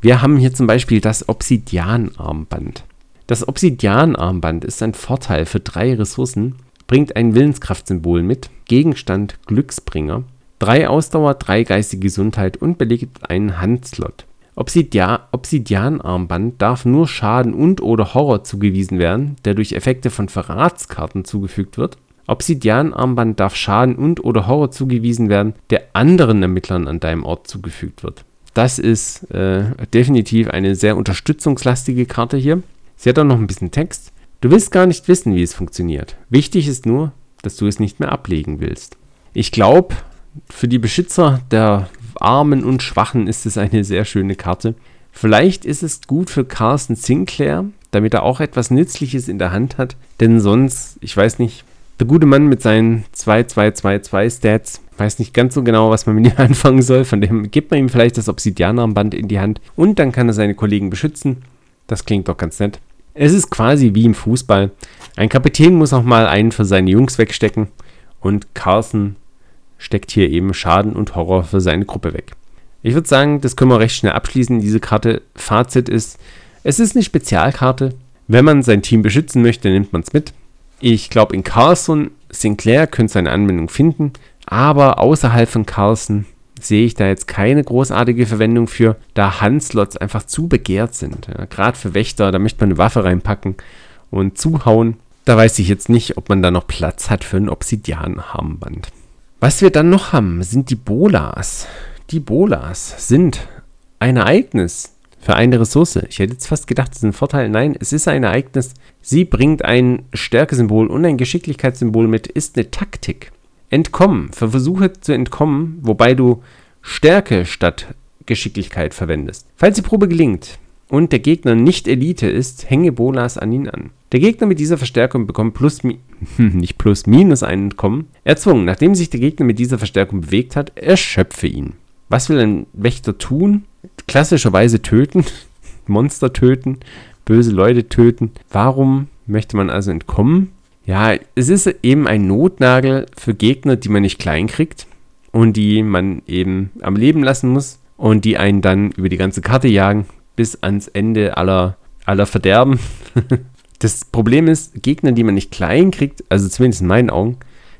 Wir haben hier zum Beispiel das Obsidian-Armband. Das Obsidian-Armband ist ein Vorteil für drei Ressourcen bringt ein Willenskraftsymbol mit, Gegenstand Glücksbringer, 3 Ausdauer, 3 geistige Gesundheit und belegt einen Handslot. Obsidian-Armband darf nur Schaden und oder Horror zugewiesen werden, der durch Effekte von Verratskarten zugefügt wird. Obsidian-Armband darf Schaden und oder Horror zugewiesen werden, der anderen Ermittlern an deinem Ort zugefügt wird. Das ist äh, definitiv eine sehr unterstützungslastige Karte hier. Sie hat auch noch ein bisschen Text. Du willst gar nicht wissen, wie es funktioniert. Wichtig ist nur, dass du es nicht mehr ablegen willst. Ich glaube, für die Beschützer der Armen und Schwachen ist es eine sehr schöne Karte. Vielleicht ist es gut für Carsten Sinclair, damit er auch etwas Nützliches in der Hand hat. Denn sonst, ich weiß nicht, der gute Mann mit seinen 2-2-2-2 Stats weiß nicht ganz so genau, was man mit ihm anfangen soll. Von dem gibt man ihm vielleicht das Obsidianarmband in die Hand und dann kann er seine Kollegen beschützen. Das klingt doch ganz nett. Es ist quasi wie im Fußball. Ein Kapitän muss auch mal einen für seine Jungs wegstecken und Carlson steckt hier eben Schaden und Horror für seine Gruppe weg. Ich würde sagen, das können wir recht schnell abschließen. Diese Karte, Fazit ist, es ist eine Spezialkarte. Wenn man sein Team beschützen möchte, nimmt man es mit. Ich glaube, in Carlson, Sinclair könnte seine Anwendung finden, aber außerhalb von Carlson sehe ich da jetzt keine großartige Verwendung für, da Handslots einfach zu begehrt sind. Ja, Gerade für Wächter, da möchte man eine Waffe reinpacken und zuhauen. Da weiß ich jetzt nicht, ob man da noch Platz hat für ein Obsidian-Armband. Was wir dann noch haben, sind die Bolas. Die Bolas sind ein Ereignis für eine Ressource. Ich hätte jetzt fast gedacht, das ist ein Vorteil. Nein, es ist ein Ereignis. Sie bringt ein Stärkesymbol und ein Geschicklichkeitssymbol mit, ist eine Taktik. Entkommen. Versuche zu entkommen, wobei du Stärke statt Geschicklichkeit verwendest. Falls die Probe gelingt und der Gegner nicht Elite ist, hänge Bolas an ihn an. Der Gegner mit dieser Verstärkung bekommt plus, nicht plus, minus ein Entkommen. Erzwungen, nachdem sich der Gegner mit dieser Verstärkung bewegt hat, erschöpfe ihn. Was will ein Wächter tun? Klassischerweise töten, Monster töten, böse Leute töten. Warum möchte man also entkommen? Ja, es ist eben ein Notnagel für Gegner, die man nicht klein kriegt und die man eben am Leben lassen muss und die einen dann über die ganze Karte jagen bis ans Ende aller, aller Verderben. das Problem ist, Gegner, die man nicht klein kriegt, also zumindest in meinen Augen,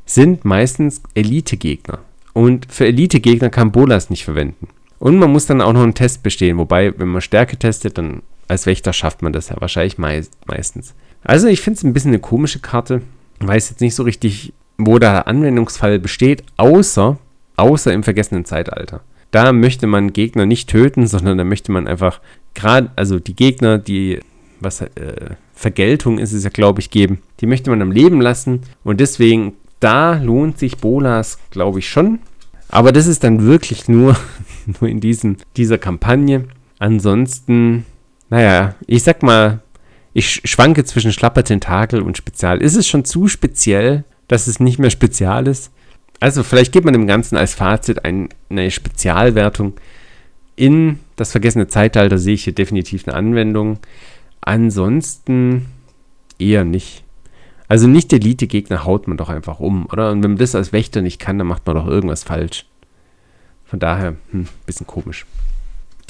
sind meistens Elite-Gegner. Und für Elite-Gegner kann Bolas nicht verwenden. Und man muss dann auch noch einen Test bestehen, wobei, wenn man Stärke testet, dann als Wächter schafft man das ja wahrscheinlich meist, meistens. Also ich finde es ein bisschen eine komische Karte. Weiß jetzt nicht so richtig, wo der Anwendungsfall besteht, außer, außer im vergessenen Zeitalter. Da möchte man Gegner nicht töten, sondern da möchte man einfach gerade, also die Gegner, die, was, äh, Vergeltung ist es ja, glaube ich, geben, die möchte man am Leben lassen und deswegen da lohnt sich Bolas, glaube ich, schon. Aber das ist dann wirklich nur, nur in diesen, dieser Kampagne. Ansonsten, naja, ich sag mal, ich schwanke zwischen schlapper Tentakel und Spezial. Ist es schon zu speziell, dass es nicht mehr spezial ist? Also vielleicht gibt man dem Ganzen als Fazit ein, eine Spezialwertung. In das vergessene Zeitalter sehe ich hier definitiv eine Anwendung. Ansonsten eher nicht. Also nicht Elite-Gegner haut man doch einfach um, oder? Und wenn man das als Wächter nicht kann, dann macht man doch irgendwas falsch. Von daher, hm, bisschen komisch.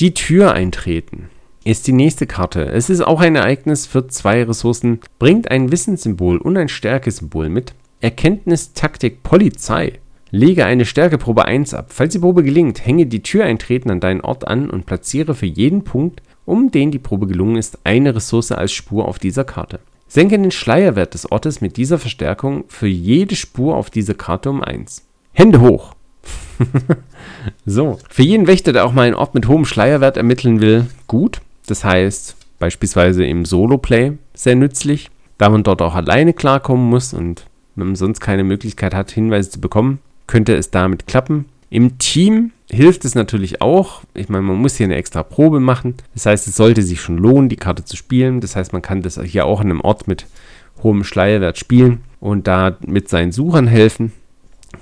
Die Tür eintreten ist die nächste Karte. Es ist auch ein Ereignis für zwei Ressourcen, bringt ein Wissenssymbol und ein Stärkesymbol mit. Erkenntnis, Taktik, Polizei. Lege eine Stärkeprobe 1 ab. Falls die Probe gelingt, hänge die Tür eintreten an deinen Ort an und platziere für jeden Punkt, um den die Probe gelungen ist, eine Ressource als Spur auf dieser Karte. Senke den Schleierwert des Ortes mit dieser Verstärkung für jede Spur auf dieser Karte um 1. Hände hoch! so, für jeden Wächter, der auch mal einen Ort mit hohem Schleierwert ermitteln will, gut. Das heißt, beispielsweise im Solo-Play sehr nützlich, da man dort auch alleine klarkommen muss und man sonst keine Möglichkeit hat, Hinweise zu bekommen, könnte es damit klappen. Im Team hilft es natürlich auch. Ich meine, man muss hier eine extra Probe machen. Das heißt, es sollte sich schon lohnen, die Karte zu spielen. Das heißt, man kann das hier auch an einem Ort mit hohem Schleierwert spielen und da mit seinen Suchern helfen.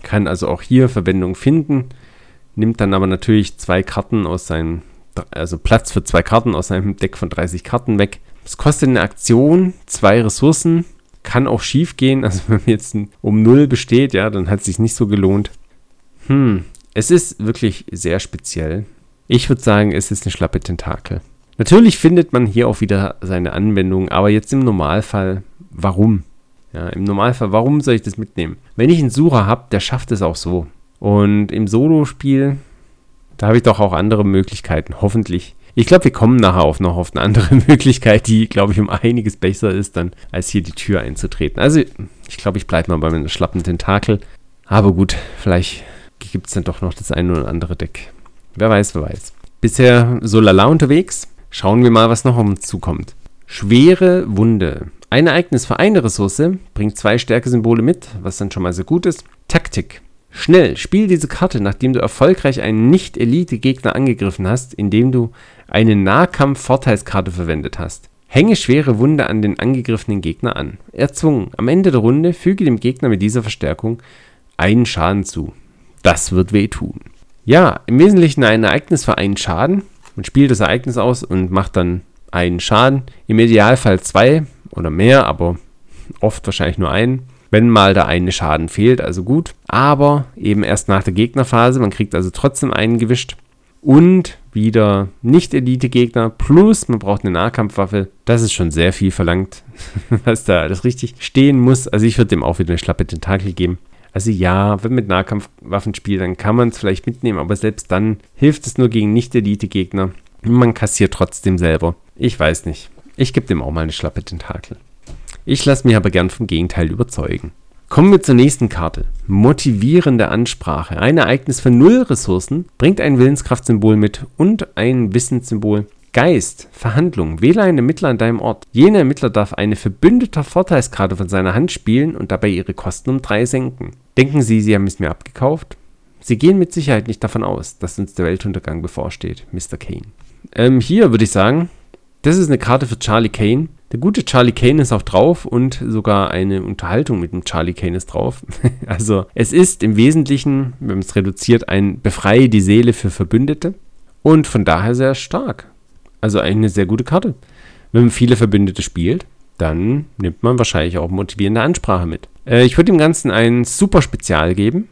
Kann also auch hier Verwendung finden. Nimmt dann aber natürlich zwei Karten aus seinem, also Platz für zwei Karten aus seinem Deck von 30 Karten weg. Es kostet eine Aktion zwei Ressourcen. Kann auch schief gehen. Also wenn man jetzt um 0 besteht, ja, dann hat es sich nicht so gelohnt. Hm, es ist wirklich sehr speziell. Ich würde sagen, es ist eine schlappe Tentakel. Natürlich findet man hier auch wieder seine Anwendung, aber jetzt im Normalfall, warum? Ja, im Normalfall, warum soll ich das mitnehmen? Wenn ich einen Sucher habe, der schafft es auch so. Und im Solo-Spiel, da habe ich doch auch andere Möglichkeiten, hoffentlich. Ich glaube, wir kommen nachher auf noch auf eine andere Möglichkeit, die, glaube ich, um einiges besser ist, dann als hier die Tür einzutreten. Also, ich glaube, ich bleibe mal bei meiner schlappen Tentakel. Aber gut, vielleicht gibt es dann doch noch das eine oder andere Deck. Wer weiß, wer weiß. Bisher so lala unterwegs. Schauen wir mal, was noch um uns zukommt. Schwere Wunde. Ein Ereignis für eine Ressource bringt zwei Stärkesymbole mit, was dann schon mal sehr gut ist. Taktik. Schnell, spiel diese Karte, nachdem du erfolgreich einen Nicht-Elite-Gegner angegriffen hast, indem du eine Nahkampf-Vorteilskarte verwendet hast. Hänge schwere Wunde an den angegriffenen Gegner an. Erzwungen. Am Ende der Runde füge dem Gegner mit dieser Verstärkung einen Schaden zu. Das wird wehtun. Ja, im Wesentlichen ein Ereignis für einen Schaden. Man spielt das Ereignis aus und macht dann einen Schaden. Im Idealfall zwei oder mehr, aber oft wahrscheinlich nur einen. Wenn mal der eine Schaden fehlt, also gut. Aber eben erst nach der Gegnerphase, man kriegt also trotzdem einen gewischt. Und wieder Nicht-Elite-Gegner, plus man braucht eine Nahkampfwaffe. Das ist schon sehr viel verlangt, was da alles richtig stehen muss. Also ich würde dem auch wieder eine schlappe Tentakel geben. Also ja, wenn man mit Nahkampfwaffen spielt, dann kann man es vielleicht mitnehmen, aber selbst dann hilft es nur gegen Nicht-Elite-Gegner. Man kassiert trotzdem selber. Ich weiß nicht. Ich gebe dem auch mal eine schlappe Tentakel. Ich lasse mich aber gern vom Gegenteil überzeugen. Kommen wir zur nächsten Karte. Motivierende Ansprache. Ein Ereignis für null Ressourcen bringt ein Willenskraftsymbol mit und ein Wissenssymbol. Geist, Verhandlung. Wähle einen Ermittler an deinem Ort. Jener Ermittler darf eine verbündeter Vorteilskarte von seiner Hand spielen und dabei ihre Kosten um drei senken. Denken Sie, Sie haben es mir abgekauft? Sie gehen mit Sicherheit nicht davon aus, dass uns der Weltuntergang bevorsteht, Mr. Kane. Ähm, hier würde ich sagen, das ist eine Karte für Charlie Kane. Der gute Charlie Kane ist auch drauf und sogar eine Unterhaltung mit dem Charlie Kane ist drauf. also es ist im Wesentlichen, wenn man es reduziert, ein Befreie die Seele für Verbündete und von daher sehr stark. Also eine sehr gute Karte. Wenn man viele Verbündete spielt, dann nimmt man wahrscheinlich auch motivierende Ansprache mit. Äh, ich würde dem Ganzen ein super Spezial geben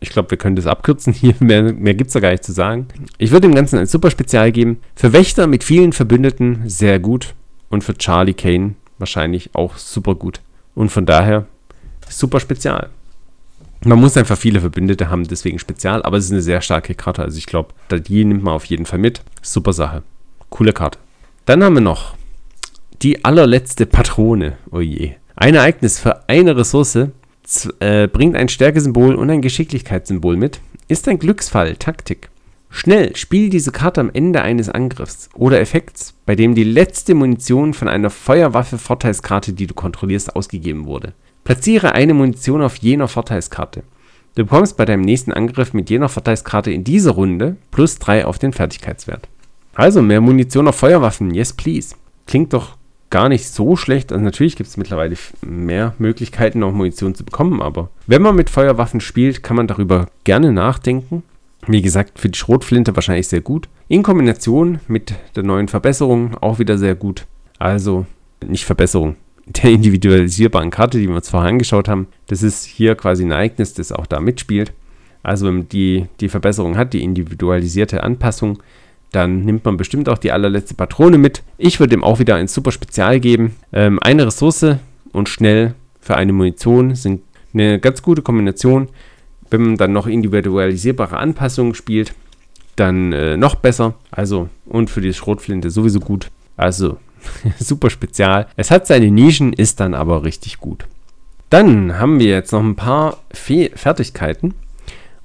ich glaube, wir können das abkürzen hier. Mehr, mehr gibt es da gar nicht zu sagen. Ich würde dem Ganzen ein super Spezial geben. Für Wächter mit vielen Verbündeten sehr gut. Und für Charlie Kane wahrscheinlich auch super gut. Und von daher super Spezial. Man muss einfach viele Verbündete haben, deswegen Spezial. Aber es ist eine sehr starke Karte. Also ich glaube, die nimmt man auf jeden Fall mit. Super Sache. Coole Karte. Dann haben wir noch die allerletzte Patrone. Oh je. Ein Ereignis für eine Ressource äh, bringt ein Stärkesymbol und ein Geschicklichkeitssymbol mit, ist ein Glücksfall, Taktik. Schnell, spiel diese Karte am Ende eines Angriffs oder Effekts, bei dem die letzte Munition von einer Feuerwaffe-Vorteilskarte, die du kontrollierst, ausgegeben wurde. Platziere eine Munition auf jener Vorteilskarte. Du bekommst bei deinem nächsten Angriff mit jener Vorteilskarte in dieser Runde plus 3 auf den Fertigkeitswert. Also mehr Munition auf Feuerwaffen, yes please. Klingt doch gar nicht so schlecht. Also natürlich gibt es mittlerweile mehr Möglichkeiten, auch Munition zu bekommen, aber wenn man mit Feuerwaffen spielt, kann man darüber gerne nachdenken. Wie gesagt, für die Schrotflinte wahrscheinlich sehr gut. In Kombination mit der neuen Verbesserung auch wieder sehr gut. Also nicht Verbesserung, der individualisierbaren Karte, die wir uns vorher angeschaut haben. Das ist hier quasi ein Ereignis, das auch da mitspielt. Also wenn man die, die Verbesserung hat, die individualisierte Anpassung, dann nimmt man bestimmt auch die allerletzte Patrone mit. Ich würde ihm auch wieder ein super Spezial geben. Ähm, eine Ressource und schnell für eine Munition sind eine ganz gute Kombination. Wenn man dann noch individualisierbare Anpassungen spielt, dann äh, noch besser. Also, und für die Schrotflinte sowieso gut. Also, super Spezial. Es hat seine Nischen, ist dann aber richtig gut. Dann haben wir jetzt noch ein paar Fe Fertigkeiten.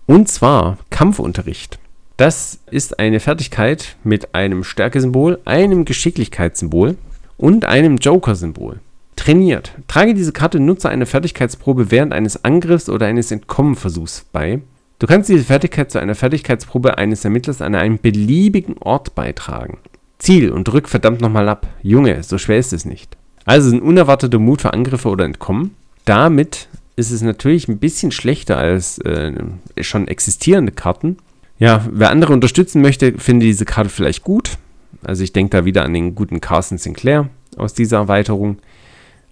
Und zwar Kampfunterricht. Das ist eine Fertigkeit mit einem Stärkesymbol, einem Geschicklichkeitssymbol und einem Joker-Symbol. Trainiert. Trage diese Karte Nutzer eine Fertigkeitsprobe während eines Angriffs oder eines Entkommenversuchs bei. Du kannst diese Fertigkeit zu einer Fertigkeitsprobe eines Ermittlers an einem beliebigen Ort beitragen. Ziel und drück verdammt nochmal ab. Junge, so schwer ist es nicht. Also ein unerwarteter Mut für Angriffe oder Entkommen. Damit ist es natürlich ein bisschen schlechter als äh, schon existierende Karten, ja, wer andere unterstützen möchte, finde diese Karte vielleicht gut. Also ich denke da wieder an den guten Carson Sinclair aus dieser Erweiterung.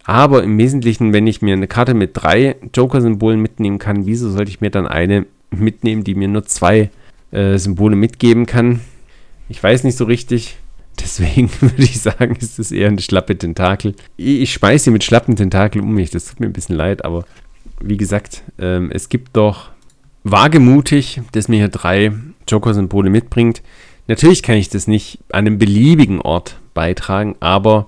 Aber im Wesentlichen, wenn ich mir eine Karte mit drei Joker-Symbolen mitnehmen kann, wieso sollte ich mir dann eine mitnehmen, die mir nur zwei äh, Symbole mitgeben kann? Ich weiß nicht so richtig. Deswegen würde ich sagen, ist das eher eine schlappe Tentakel. Ich schmeiße sie mit schlappen Tentakel um mich. Das tut mir ein bisschen leid, aber wie gesagt, ähm, es gibt doch wagemutig, dass mir hier drei Joker-Symbole mitbringt. Natürlich kann ich das nicht an einem beliebigen Ort beitragen, aber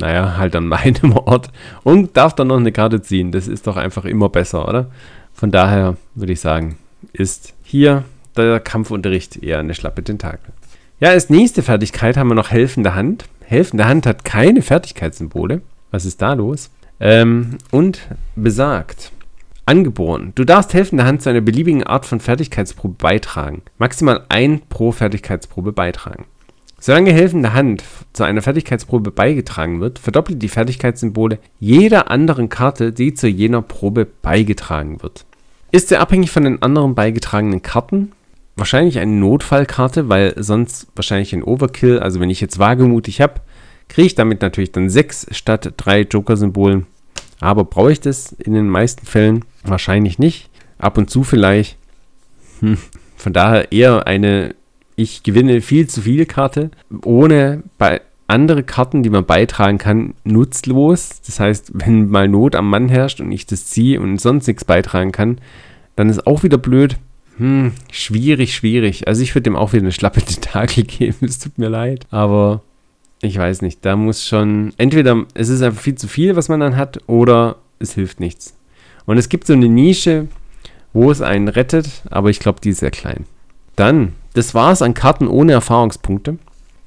naja, halt an meinem Ort und darf dann noch eine Karte ziehen. Das ist doch einfach immer besser, oder? Von daher würde ich sagen, ist hier der Kampfunterricht eher eine schlappe Tentakel. Ja, als nächste Fertigkeit haben wir noch Helfende Hand. Helfende Hand hat keine Fertigkeitssymbole. Was ist da los? Ähm, und besagt, Angeboren. Du darfst helfende Hand zu einer beliebigen Art von Fertigkeitsprobe beitragen. Maximal ein pro Fertigkeitsprobe beitragen. Solange helfende Hand zu einer Fertigkeitsprobe beigetragen wird, verdoppelt die Fertigkeitssymbole jeder anderen Karte, die zu jener Probe beigetragen wird. Ist sie abhängig von den anderen beigetragenen Karten? Wahrscheinlich eine Notfallkarte, weil sonst wahrscheinlich ein Overkill. Also wenn ich jetzt wagemutig habe, kriege ich damit natürlich dann 6 statt 3 Joker-Symbolen. Aber brauche ich das in den meisten Fällen? Wahrscheinlich nicht. Ab und zu vielleicht. Hm. Von daher eher eine ich gewinne viel zu viel Karte, ohne bei andere Karten, die man beitragen kann, nutzlos. Das heißt, wenn mal Not am Mann herrscht und ich das ziehe und sonst nichts beitragen kann, dann ist auch wieder blöd. Hm, schwierig, schwierig. Also ich würde dem auch wieder eine schlappe Tentakel geben. Es tut mir leid. Aber ich weiß nicht. Da muss schon, entweder es ist einfach viel zu viel, was man dann hat, oder es hilft nichts. Und es gibt so eine Nische, wo es einen rettet, aber ich glaube, die ist sehr klein. Dann, das war es an Karten ohne Erfahrungspunkte.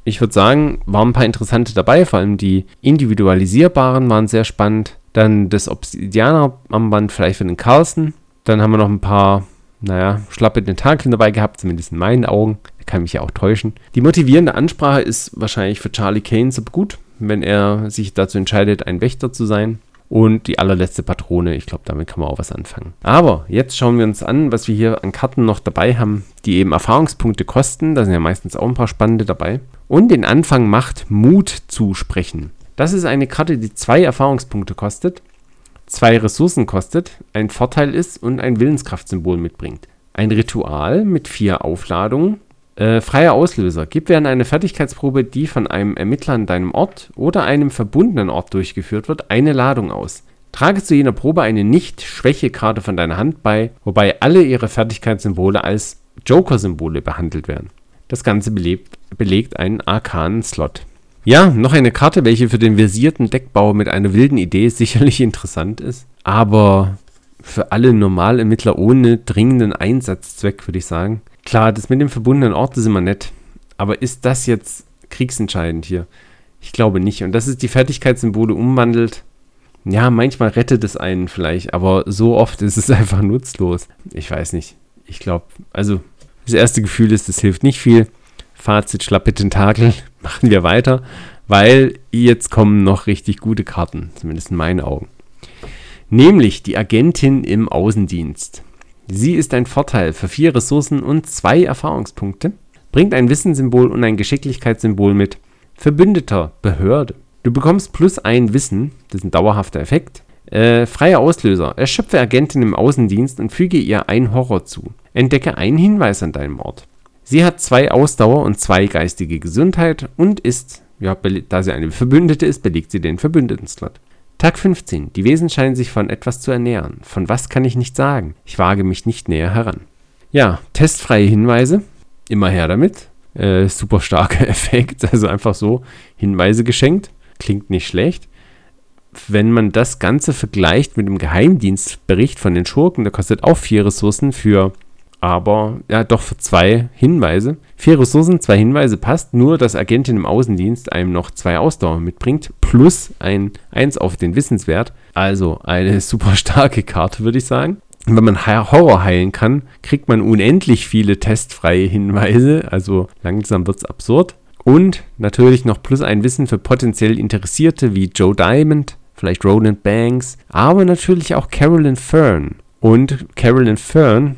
Ich würde sagen, waren ein paar interessante dabei, vor allem die individualisierbaren waren sehr spannend. Dann das Obsidianer-Armband vielleicht für den Carlson. Dann haben wir noch ein paar, naja, schlappe Tentakeln dabei gehabt, zumindest in meinen Augen. Der kann mich ja auch täuschen. Die motivierende Ansprache ist wahrscheinlich für Charlie Kane super gut, wenn er sich dazu entscheidet, ein Wächter zu sein. Und die allerletzte Patrone, ich glaube, damit kann man auch was anfangen. Aber jetzt schauen wir uns an, was wir hier an Karten noch dabei haben, die eben Erfahrungspunkte kosten. Da sind ja meistens auch ein paar spannende dabei. Und den Anfang macht Mut zusprechen. Das ist eine Karte, die zwei Erfahrungspunkte kostet, zwei Ressourcen kostet, ein Vorteil ist und ein Willenskraftsymbol mitbringt. Ein Ritual mit vier Aufladungen äh, freier Auslöser. Gib während einer Fertigkeitsprobe, die von einem Ermittler an deinem Ort oder einem verbundenen Ort durchgeführt wird, eine Ladung aus. Trage zu jener Probe eine Nicht-Schwäche-Karte von deiner Hand bei, wobei alle ihre Fertigkeitssymbole als Joker-Symbole behandelt werden. Das Ganze belebt, belegt einen arkanen Slot. Ja, noch eine Karte, welche für den versierten Deckbauer mit einer wilden Idee sicherlich interessant ist, aber für alle Normalermittler ohne dringenden Einsatzzweck, würde ich sagen. Klar, das mit dem verbundenen Ort ist immer nett. Aber ist das jetzt kriegsentscheidend hier? Ich glaube nicht. Und dass es die Fertigkeitssymbole umwandelt, ja, manchmal rettet es einen vielleicht, aber so oft ist es einfach nutzlos. Ich weiß nicht. Ich glaube, also das erste Gefühl ist, es hilft nicht viel. Fazit, schlappe Tentakel, machen wir weiter, weil jetzt kommen noch richtig gute Karten, zumindest in meinen Augen. Nämlich die Agentin im Außendienst. Sie ist ein Vorteil für vier Ressourcen und zwei Erfahrungspunkte, bringt ein Wissenssymbol und ein Geschicklichkeitssymbol mit. Verbündeter, Behörde. Du bekommst plus ein Wissen, das ist ein dauerhafter Effekt. Äh, freier Auslöser. Erschöpfe Agentin im Außendienst und füge ihr ein Horror zu. Entdecke einen Hinweis an deinem Ort. Sie hat zwei Ausdauer und zwei geistige Gesundheit und ist, ja, da sie eine Verbündete ist, belegt sie den Verbündeten-Slot. Tag 15. Die Wesen scheinen sich von etwas zu ernähren. Von was kann ich nicht sagen. Ich wage mich nicht näher heran. Ja, testfreie Hinweise. Immer her damit. Äh, super starker Effekt. Also einfach so Hinweise geschenkt. Klingt nicht schlecht. Wenn man das Ganze vergleicht mit dem Geheimdienstbericht von den Schurken, der kostet auch vier Ressourcen für aber ja, doch für zwei Hinweise. Vier Ressourcen, zwei Hinweise passt, nur dass Agentin im Außendienst einem noch zwei Ausdauer mitbringt, plus ein Eins auf den Wissenswert. Also eine super starke Karte, würde ich sagen. Und wenn man Horror heilen kann, kriegt man unendlich viele testfreie Hinweise, also langsam wird es absurd. Und natürlich noch plus ein Wissen für potenziell Interessierte wie Joe Diamond, vielleicht Roland Banks, aber natürlich auch Carolyn Fern. Und Carolyn Fern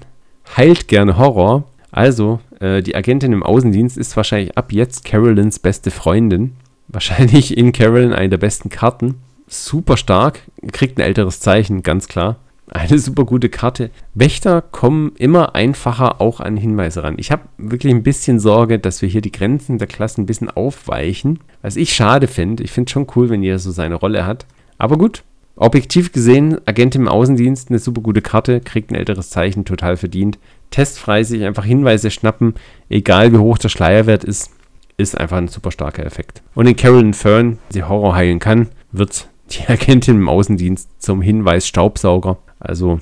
heilt gerne Horror. Also, äh, die Agentin im Außendienst ist wahrscheinlich ab jetzt Carolyns beste Freundin. Wahrscheinlich in Carolyn eine der besten Karten. Super stark, kriegt ein älteres Zeichen, ganz klar. Eine super gute Karte. Wächter kommen immer einfacher auch an Hinweise ran. Ich habe wirklich ein bisschen Sorge, dass wir hier die Grenzen der Klassen ein bisschen aufweichen. Was ich schade finde. Ich finde es schon cool, wenn jeder so seine Rolle hat. Aber gut, Objektiv gesehen, Agent im Außendienst, eine super gute Karte, kriegt ein älteres Zeichen, total verdient. Testfrei sich einfach Hinweise schnappen, egal wie hoch der Schleierwert ist, ist einfach ein super starker Effekt. Und in Carolyn Fern, die Horror heilen kann, wird die Agentin im Außendienst zum Hinweis Staubsauger. Also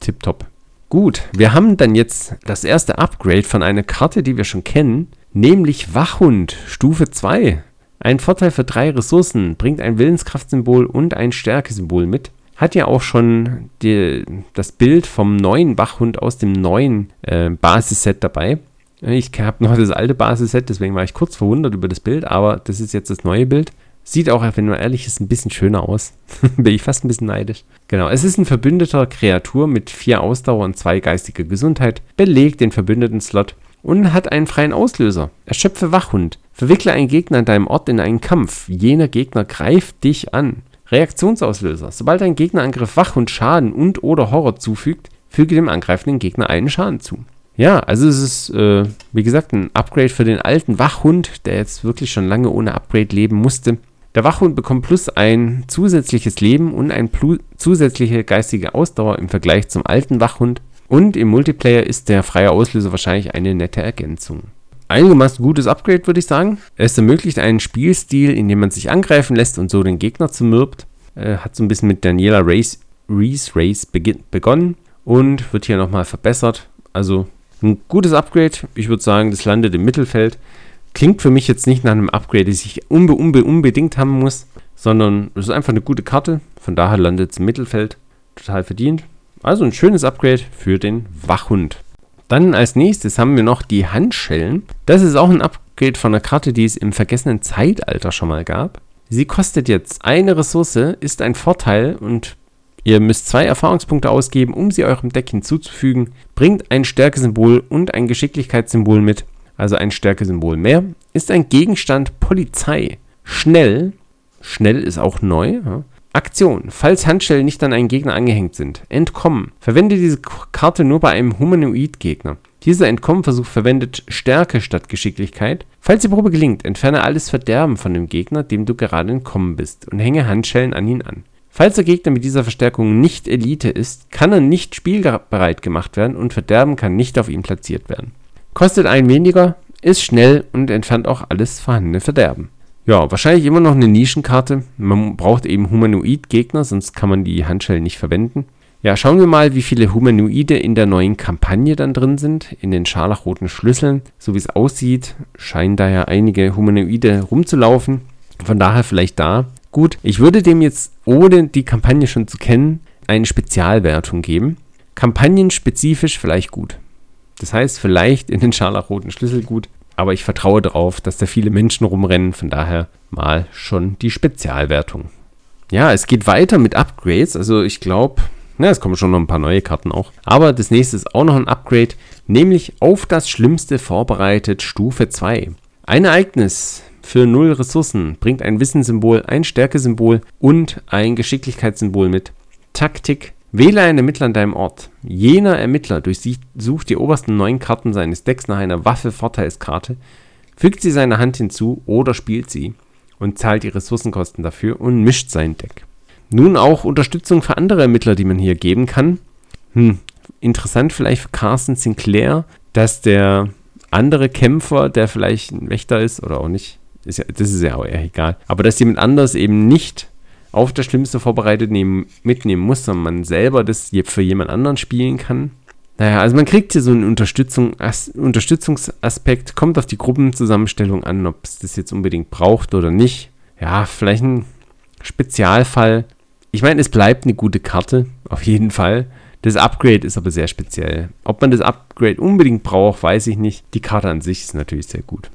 tipptopp. Gut, wir haben dann jetzt das erste Upgrade von einer Karte, die wir schon kennen, nämlich Wachhund Stufe 2. Ein Vorteil für drei Ressourcen, bringt ein Willenskraftsymbol und ein Stärkesymbol mit. Hat ja auch schon die, das Bild vom neuen Wachhund aus dem neuen äh, Basisset dabei. Ich habe noch das alte Basisset, deswegen war ich kurz verwundert über das Bild, aber das ist jetzt das neue Bild. Sieht auch, wenn man ehrlich ist, ein bisschen schöner aus. Bin ich fast ein bisschen neidisch. Genau, es ist ein verbündeter Kreatur mit vier Ausdauer und zwei geistige Gesundheit, belegt den verbündeten Slot und hat einen freien Auslöser. Erschöpfe Wachhund. Verwickle einen Gegner an deinem Ort in einen Kampf. Jener Gegner greift dich an. Reaktionsauslöser. Sobald ein Gegnerangriff Wachhund Schaden und oder Horror zufügt, füge dem angreifenden Gegner einen Schaden zu. Ja, also es ist, äh, wie gesagt, ein Upgrade für den alten Wachhund, der jetzt wirklich schon lange ohne Upgrade leben musste. Der Wachhund bekommt plus ein zusätzliches Leben und eine zusätzliche geistige Ausdauer im Vergleich zum alten Wachhund. Und im Multiplayer ist der freie Auslöser wahrscheinlich eine nette Ergänzung. Einigermaßen gutes Upgrade, würde ich sagen. Es ermöglicht einen Spielstil, in dem man sich angreifen lässt und so den Gegner zermürbt. Äh, hat so ein bisschen mit Daniela Reese Race begonnen und wird hier nochmal verbessert. Also ein gutes Upgrade. Ich würde sagen, das landet im Mittelfeld. Klingt für mich jetzt nicht nach einem Upgrade, das ich unbe unbe unbedingt haben muss, sondern es ist einfach eine gute Karte. Von daher landet es im Mittelfeld. Total verdient. Also ein schönes Upgrade für den Wachhund. Dann als nächstes haben wir noch die Handschellen. Das ist auch ein Upgrade von einer Karte, die es im vergessenen Zeitalter schon mal gab. Sie kostet jetzt eine Ressource, ist ein Vorteil und ihr müsst zwei Erfahrungspunkte ausgeben, um sie eurem Deck hinzuzufügen. Bringt ein Stärkesymbol und ein Geschicklichkeitssymbol mit, also ein Stärkesymbol mehr. Ist ein Gegenstand Polizei. Schnell, schnell ist auch neu. Aktion. Falls Handschellen nicht an einen Gegner angehängt sind. Entkommen. Verwende diese Karte nur bei einem Humanoid-Gegner. Dieser Entkommenversuch verwendet Stärke statt Geschicklichkeit. Falls die Probe gelingt, entferne alles Verderben von dem Gegner, dem du gerade entkommen bist, und hänge Handschellen an ihn an. Falls der Gegner mit dieser Verstärkung nicht Elite ist, kann er nicht spielbereit gemacht werden und Verderben kann nicht auf ihm platziert werden. Kostet ein weniger, ist schnell und entfernt auch alles vorhandene Verderben. Ja, wahrscheinlich immer noch eine Nischenkarte. Man braucht eben Humanoid-Gegner, sonst kann man die Handschellen nicht verwenden. Ja, schauen wir mal, wie viele Humanoide in der neuen Kampagne dann drin sind, in den scharlachroten Schlüsseln. So wie es aussieht, scheinen da ja einige Humanoide rumzulaufen. Von daher vielleicht da. Gut, ich würde dem jetzt, ohne die Kampagne schon zu kennen, eine Spezialwertung geben. Kampagnenspezifisch vielleicht gut. Das heißt, vielleicht in den scharlachroten Schlüssel gut, aber ich vertraue darauf, dass da viele Menschen rumrennen. Von daher mal schon die Spezialwertung. Ja, es geht weiter mit Upgrades. Also ich glaube, na, es kommen schon noch ein paar neue Karten auch. Aber das nächste ist auch noch ein Upgrade, nämlich auf das Schlimmste vorbereitet Stufe 2. Ein Ereignis für 0 Ressourcen bringt ein Wissenssymbol, ein Stärkesymbol und ein Geschicklichkeitssymbol mit. Taktik Wähle einen Ermittler an deinem Ort. Jener Ermittler durchsucht die obersten neun Karten seines Decks nach einer Waffe-Vorteilskarte, fügt sie seiner Hand hinzu oder spielt sie und zahlt die Ressourcenkosten dafür und mischt sein Deck. Nun auch Unterstützung für andere Ermittler, die man hier geben kann. Hm, interessant vielleicht für Carsten Sinclair, dass der andere Kämpfer, der vielleicht ein Wächter ist oder auch nicht, ist ja, das ist ja auch eher egal, aber dass jemand anders eben nicht auf das Schlimmste vorbereitet nehmen, mitnehmen muss, sondern man selber das für jemand anderen spielen kann. Naja, also man kriegt hier so einen Unterstützung, As, Unterstützungsaspekt, kommt auf die Gruppenzusammenstellung an, ob es das jetzt unbedingt braucht oder nicht. Ja, vielleicht ein Spezialfall. Ich meine, es bleibt eine gute Karte, auf jeden Fall. Das Upgrade ist aber sehr speziell. Ob man das Upgrade unbedingt braucht, weiß ich nicht. Die Karte an sich ist natürlich sehr gut.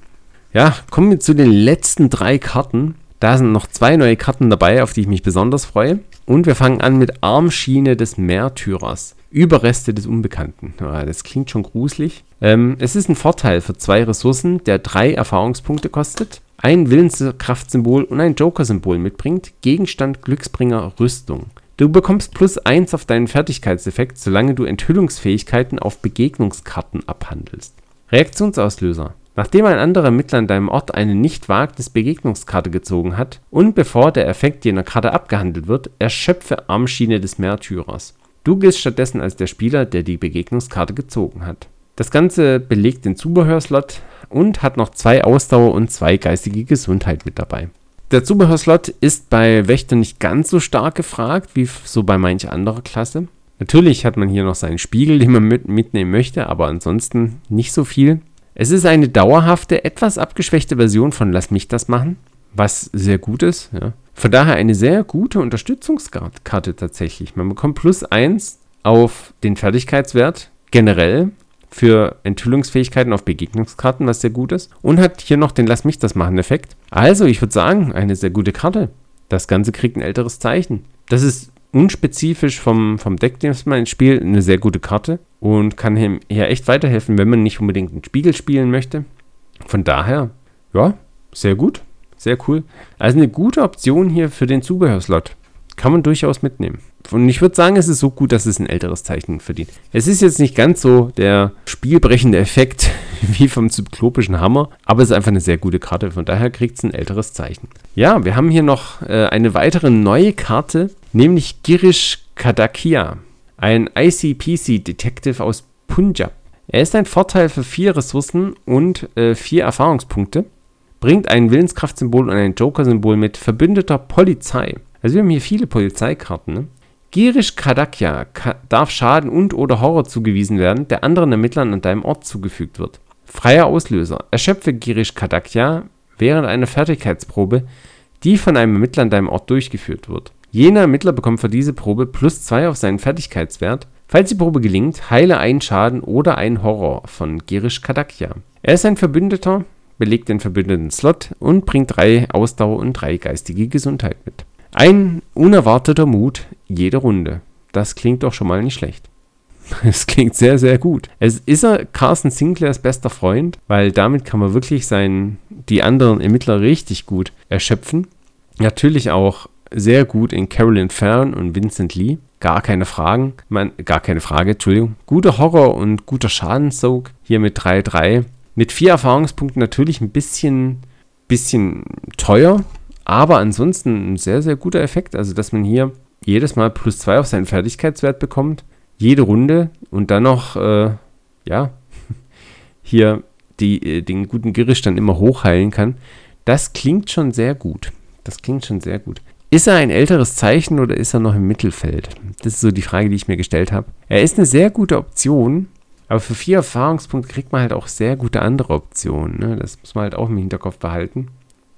Ja, kommen wir zu den letzten drei Karten. Da sind noch zwei neue Karten dabei, auf die ich mich besonders freue. Und wir fangen an mit Armschiene des Märtyrers. Überreste des Unbekannten. Ja, das klingt schon gruselig. Ähm, es ist ein Vorteil für zwei Ressourcen, der drei Erfahrungspunkte kostet, ein Willenskraftsymbol und ein Joker-Symbol mitbringt. Gegenstand Glücksbringer Rüstung. Du bekommst plus 1 auf deinen Fertigkeitseffekt, solange du Enthüllungsfähigkeiten auf Begegnungskarten abhandelst. Reaktionsauslöser. Nachdem ein anderer Ermittler an deinem Ort eine Nicht-Wagnis-Begegnungskarte gezogen hat und bevor der Effekt jener Karte abgehandelt wird, erschöpfe Armschiene des Märtyrers. Du giltst stattdessen als der Spieler, der die Begegnungskarte gezogen hat. Das Ganze belegt den Zubehörslot und hat noch zwei Ausdauer und zwei geistige Gesundheit mit dabei. Der Zubehörslot ist bei Wächter nicht ganz so stark gefragt wie so bei manch anderer Klasse. Natürlich hat man hier noch seinen Spiegel, den man mit mitnehmen möchte, aber ansonsten nicht so viel. Es ist eine dauerhafte, etwas abgeschwächte Version von Lass mich das machen, was sehr gut ist. Ja. Von daher eine sehr gute Unterstützungskarte tatsächlich. Man bekommt plus 1 auf den Fertigkeitswert generell für Enthüllungsfähigkeiten auf Begegnungskarten, was sehr gut ist. Und hat hier noch den Lass mich das machen Effekt. Also, ich würde sagen, eine sehr gute Karte. Das Ganze kriegt ein älteres Zeichen. Das ist unspezifisch vom, vom Deck, das man spielt, eine sehr gute Karte und kann ihm ja echt weiterhelfen, wenn man nicht unbedingt einen Spiegel spielen möchte. Von daher, ja, sehr gut, sehr cool. Also eine gute Option hier für den Zubehörslot. kann man durchaus mitnehmen. Und ich würde sagen, es ist so gut, dass es ein älteres Zeichen verdient. Es ist jetzt nicht ganz so der spielbrechende Effekt wie vom zyklopischen Hammer, aber es ist einfach eine sehr gute Karte. Von daher kriegt es ein älteres Zeichen. Ja, wir haben hier noch äh, eine weitere neue Karte, nämlich Girish Kadakia, ein ICPC-Detective aus Punjab. Er ist ein Vorteil für vier Ressourcen und äh, vier Erfahrungspunkte, bringt ein Willenskraftsymbol und ein Joker-Symbol mit verbündeter Polizei. Also wir haben hier viele Polizeikarten. Ne? Girish Kadakya darf Schaden und oder Horror zugewiesen werden, der anderen Ermittlern an deinem Ort zugefügt wird. Freier Auslöser. Erschöpfe Girish Kadakya während einer Fertigkeitsprobe, die von einem Ermittler an deinem Ort durchgeführt wird. Jener Ermittler bekommt für diese Probe plus 2 auf seinen Fertigkeitswert. Falls die Probe gelingt, heile einen Schaden oder einen Horror von Girish Kadakya. Er ist ein Verbündeter, belegt den verbündeten Slot und bringt 3 Ausdauer und 3 geistige Gesundheit mit. Ein unerwarteter Mut jede Runde. Das klingt doch schon mal nicht schlecht. Es klingt sehr, sehr gut. Es ist er Carson Sinclairs bester Freund, weil damit kann man wirklich seinen, die anderen Ermittler richtig gut erschöpfen. Natürlich auch sehr gut in Carolyn Fern und Vincent Lee. Gar keine Fragen. Man, gar keine Frage, Entschuldigung. Guter Horror und guter Schadenssog. Hier mit 3-3. Mit vier Erfahrungspunkten natürlich ein bisschen, bisschen teuer. Aber ansonsten ein sehr, sehr guter Effekt. Also, dass man hier jedes Mal plus 2 auf seinen Fertigkeitswert bekommt. Jede Runde. Und dann noch, äh, ja, hier die, äh, den guten Girisch dann immer hochheilen kann. Das klingt schon sehr gut. Das klingt schon sehr gut. Ist er ein älteres Zeichen oder ist er noch im Mittelfeld? Das ist so die Frage, die ich mir gestellt habe. Er ist eine sehr gute Option, aber für vier Erfahrungspunkte kriegt man halt auch sehr gute andere Optionen. Ne? Das muss man halt auch im Hinterkopf behalten.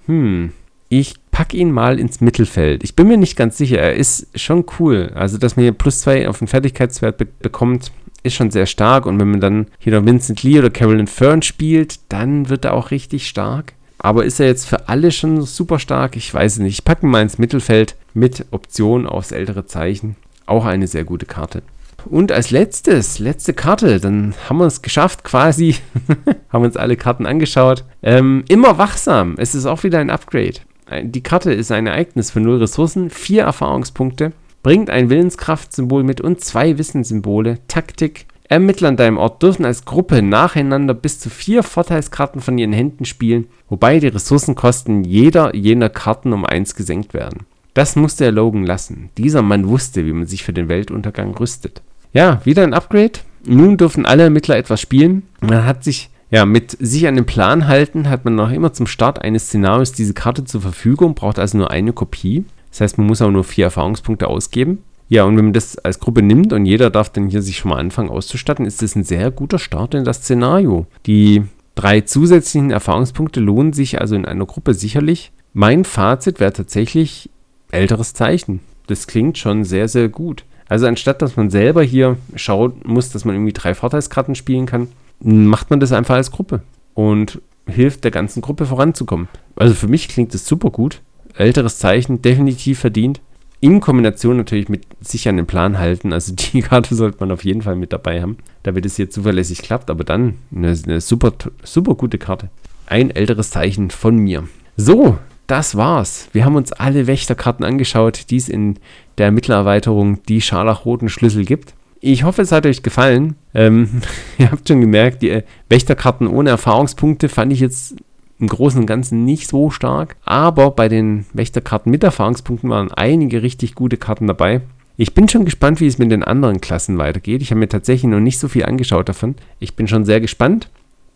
Hm, ich packe ihn mal ins Mittelfeld. Ich bin mir nicht ganz sicher. Er ist schon cool. Also, dass man hier plus zwei auf den Fertigkeitswert be bekommt, ist schon sehr stark. Und wenn man dann hier noch Vincent Lee oder Carolyn Fern spielt, dann wird er auch richtig stark. Aber ist er jetzt für alle schon super stark? Ich weiß es nicht. Ich packe mal ins Mittelfeld mit Option aufs ältere Zeichen. Auch eine sehr gute Karte. Und als letztes, letzte Karte, dann haben wir es geschafft quasi. haben uns alle Karten angeschaut. Ähm, immer wachsam. Es ist auch wieder ein Upgrade. Die Karte ist ein Ereignis für 0 Ressourcen, 4 Erfahrungspunkte, bringt ein Willenskraftsymbol mit und zwei Wissenssymbole, Taktik, Ermittler an deinem Ort dürfen als Gruppe nacheinander bis zu vier Vorteilskarten von ihren Händen spielen, wobei die Ressourcenkosten jeder jener Karten um eins gesenkt werden. Das musste er Logan lassen. Dieser Mann wusste, wie man sich für den Weltuntergang rüstet. Ja, wieder ein Upgrade. Nun dürfen alle Ermittler etwas spielen. Man hat sich ja, mit sich an den Plan halten hat man noch immer zum Start eines Szenarios diese Karte zur Verfügung, braucht also nur eine Kopie. Das heißt, man muss auch nur vier Erfahrungspunkte ausgeben. Ja, und wenn man das als Gruppe nimmt und jeder darf dann hier sich schon mal anfangen auszustatten, ist das ein sehr guter Start in das Szenario. Die drei zusätzlichen Erfahrungspunkte lohnen sich also in einer Gruppe sicherlich. Mein Fazit wäre tatsächlich älteres Zeichen. Das klingt schon sehr, sehr gut. Also anstatt dass man selber hier schauen muss, dass man irgendwie drei Vorteilskarten spielen kann, macht man das einfach als Gruppe und hilft der ganzen Gruppe voranzukommen. Also für mich klingt das super gut. Älteres Zeichen, definitiv verdient in Kombination natürlich mit sich an den Plan halten. Also die Karte sollte man auf jeden Fall mit dabei haben, damit es hier zuverlässig klappt. Aber dann eine, eine super, super gute Karte. Ein älteres Zeichen von mir. So, das war's. Wir haben uns alle Wächterkarten angeschaut, die es in der Ermittlererweiterung die scharlachroten Schlüssel gibt. Ich hoffe, es hat euch gefallen. Ähm, ihr habt schon gemerkt, die Wächterkarten ohne Erfahrungspunkte fand ich jetzt im Großen und Ganzen nicht so stark. Aber bei den Wächterkarten mit Erfahrungspunkten waren einige richtig gute Karten dabei. Ich bin schon gespannt, wie es mit den anderen Klassen weitergeht. Ich habe mir tatsächlich noch nicht so viel angeschaut davon. Ich bin schon sehr gespannt.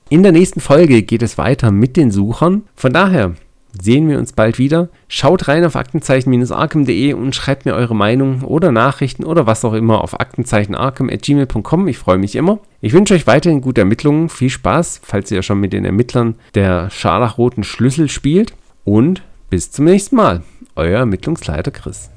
In der nächsten Folge geht es weiter mit den Suchern. Von daher sehen wir uns bald wieder. Schaut rein auf aktenzeichen-arkham.de und schreibt mir eure Meinung oder Nachrichten oder was auch immer auf aktenzeichen-arkham.gmail.com. Ich freue mich immer. Ich wünsche euch weiterhin gute Ermittlungen, viel Spaß, falls ihr schon mit den Ermittlern der scharlachroten Schlüssel spielt. Und bis zum nächsten Mal. Euer Ermittlungsleiter Chris.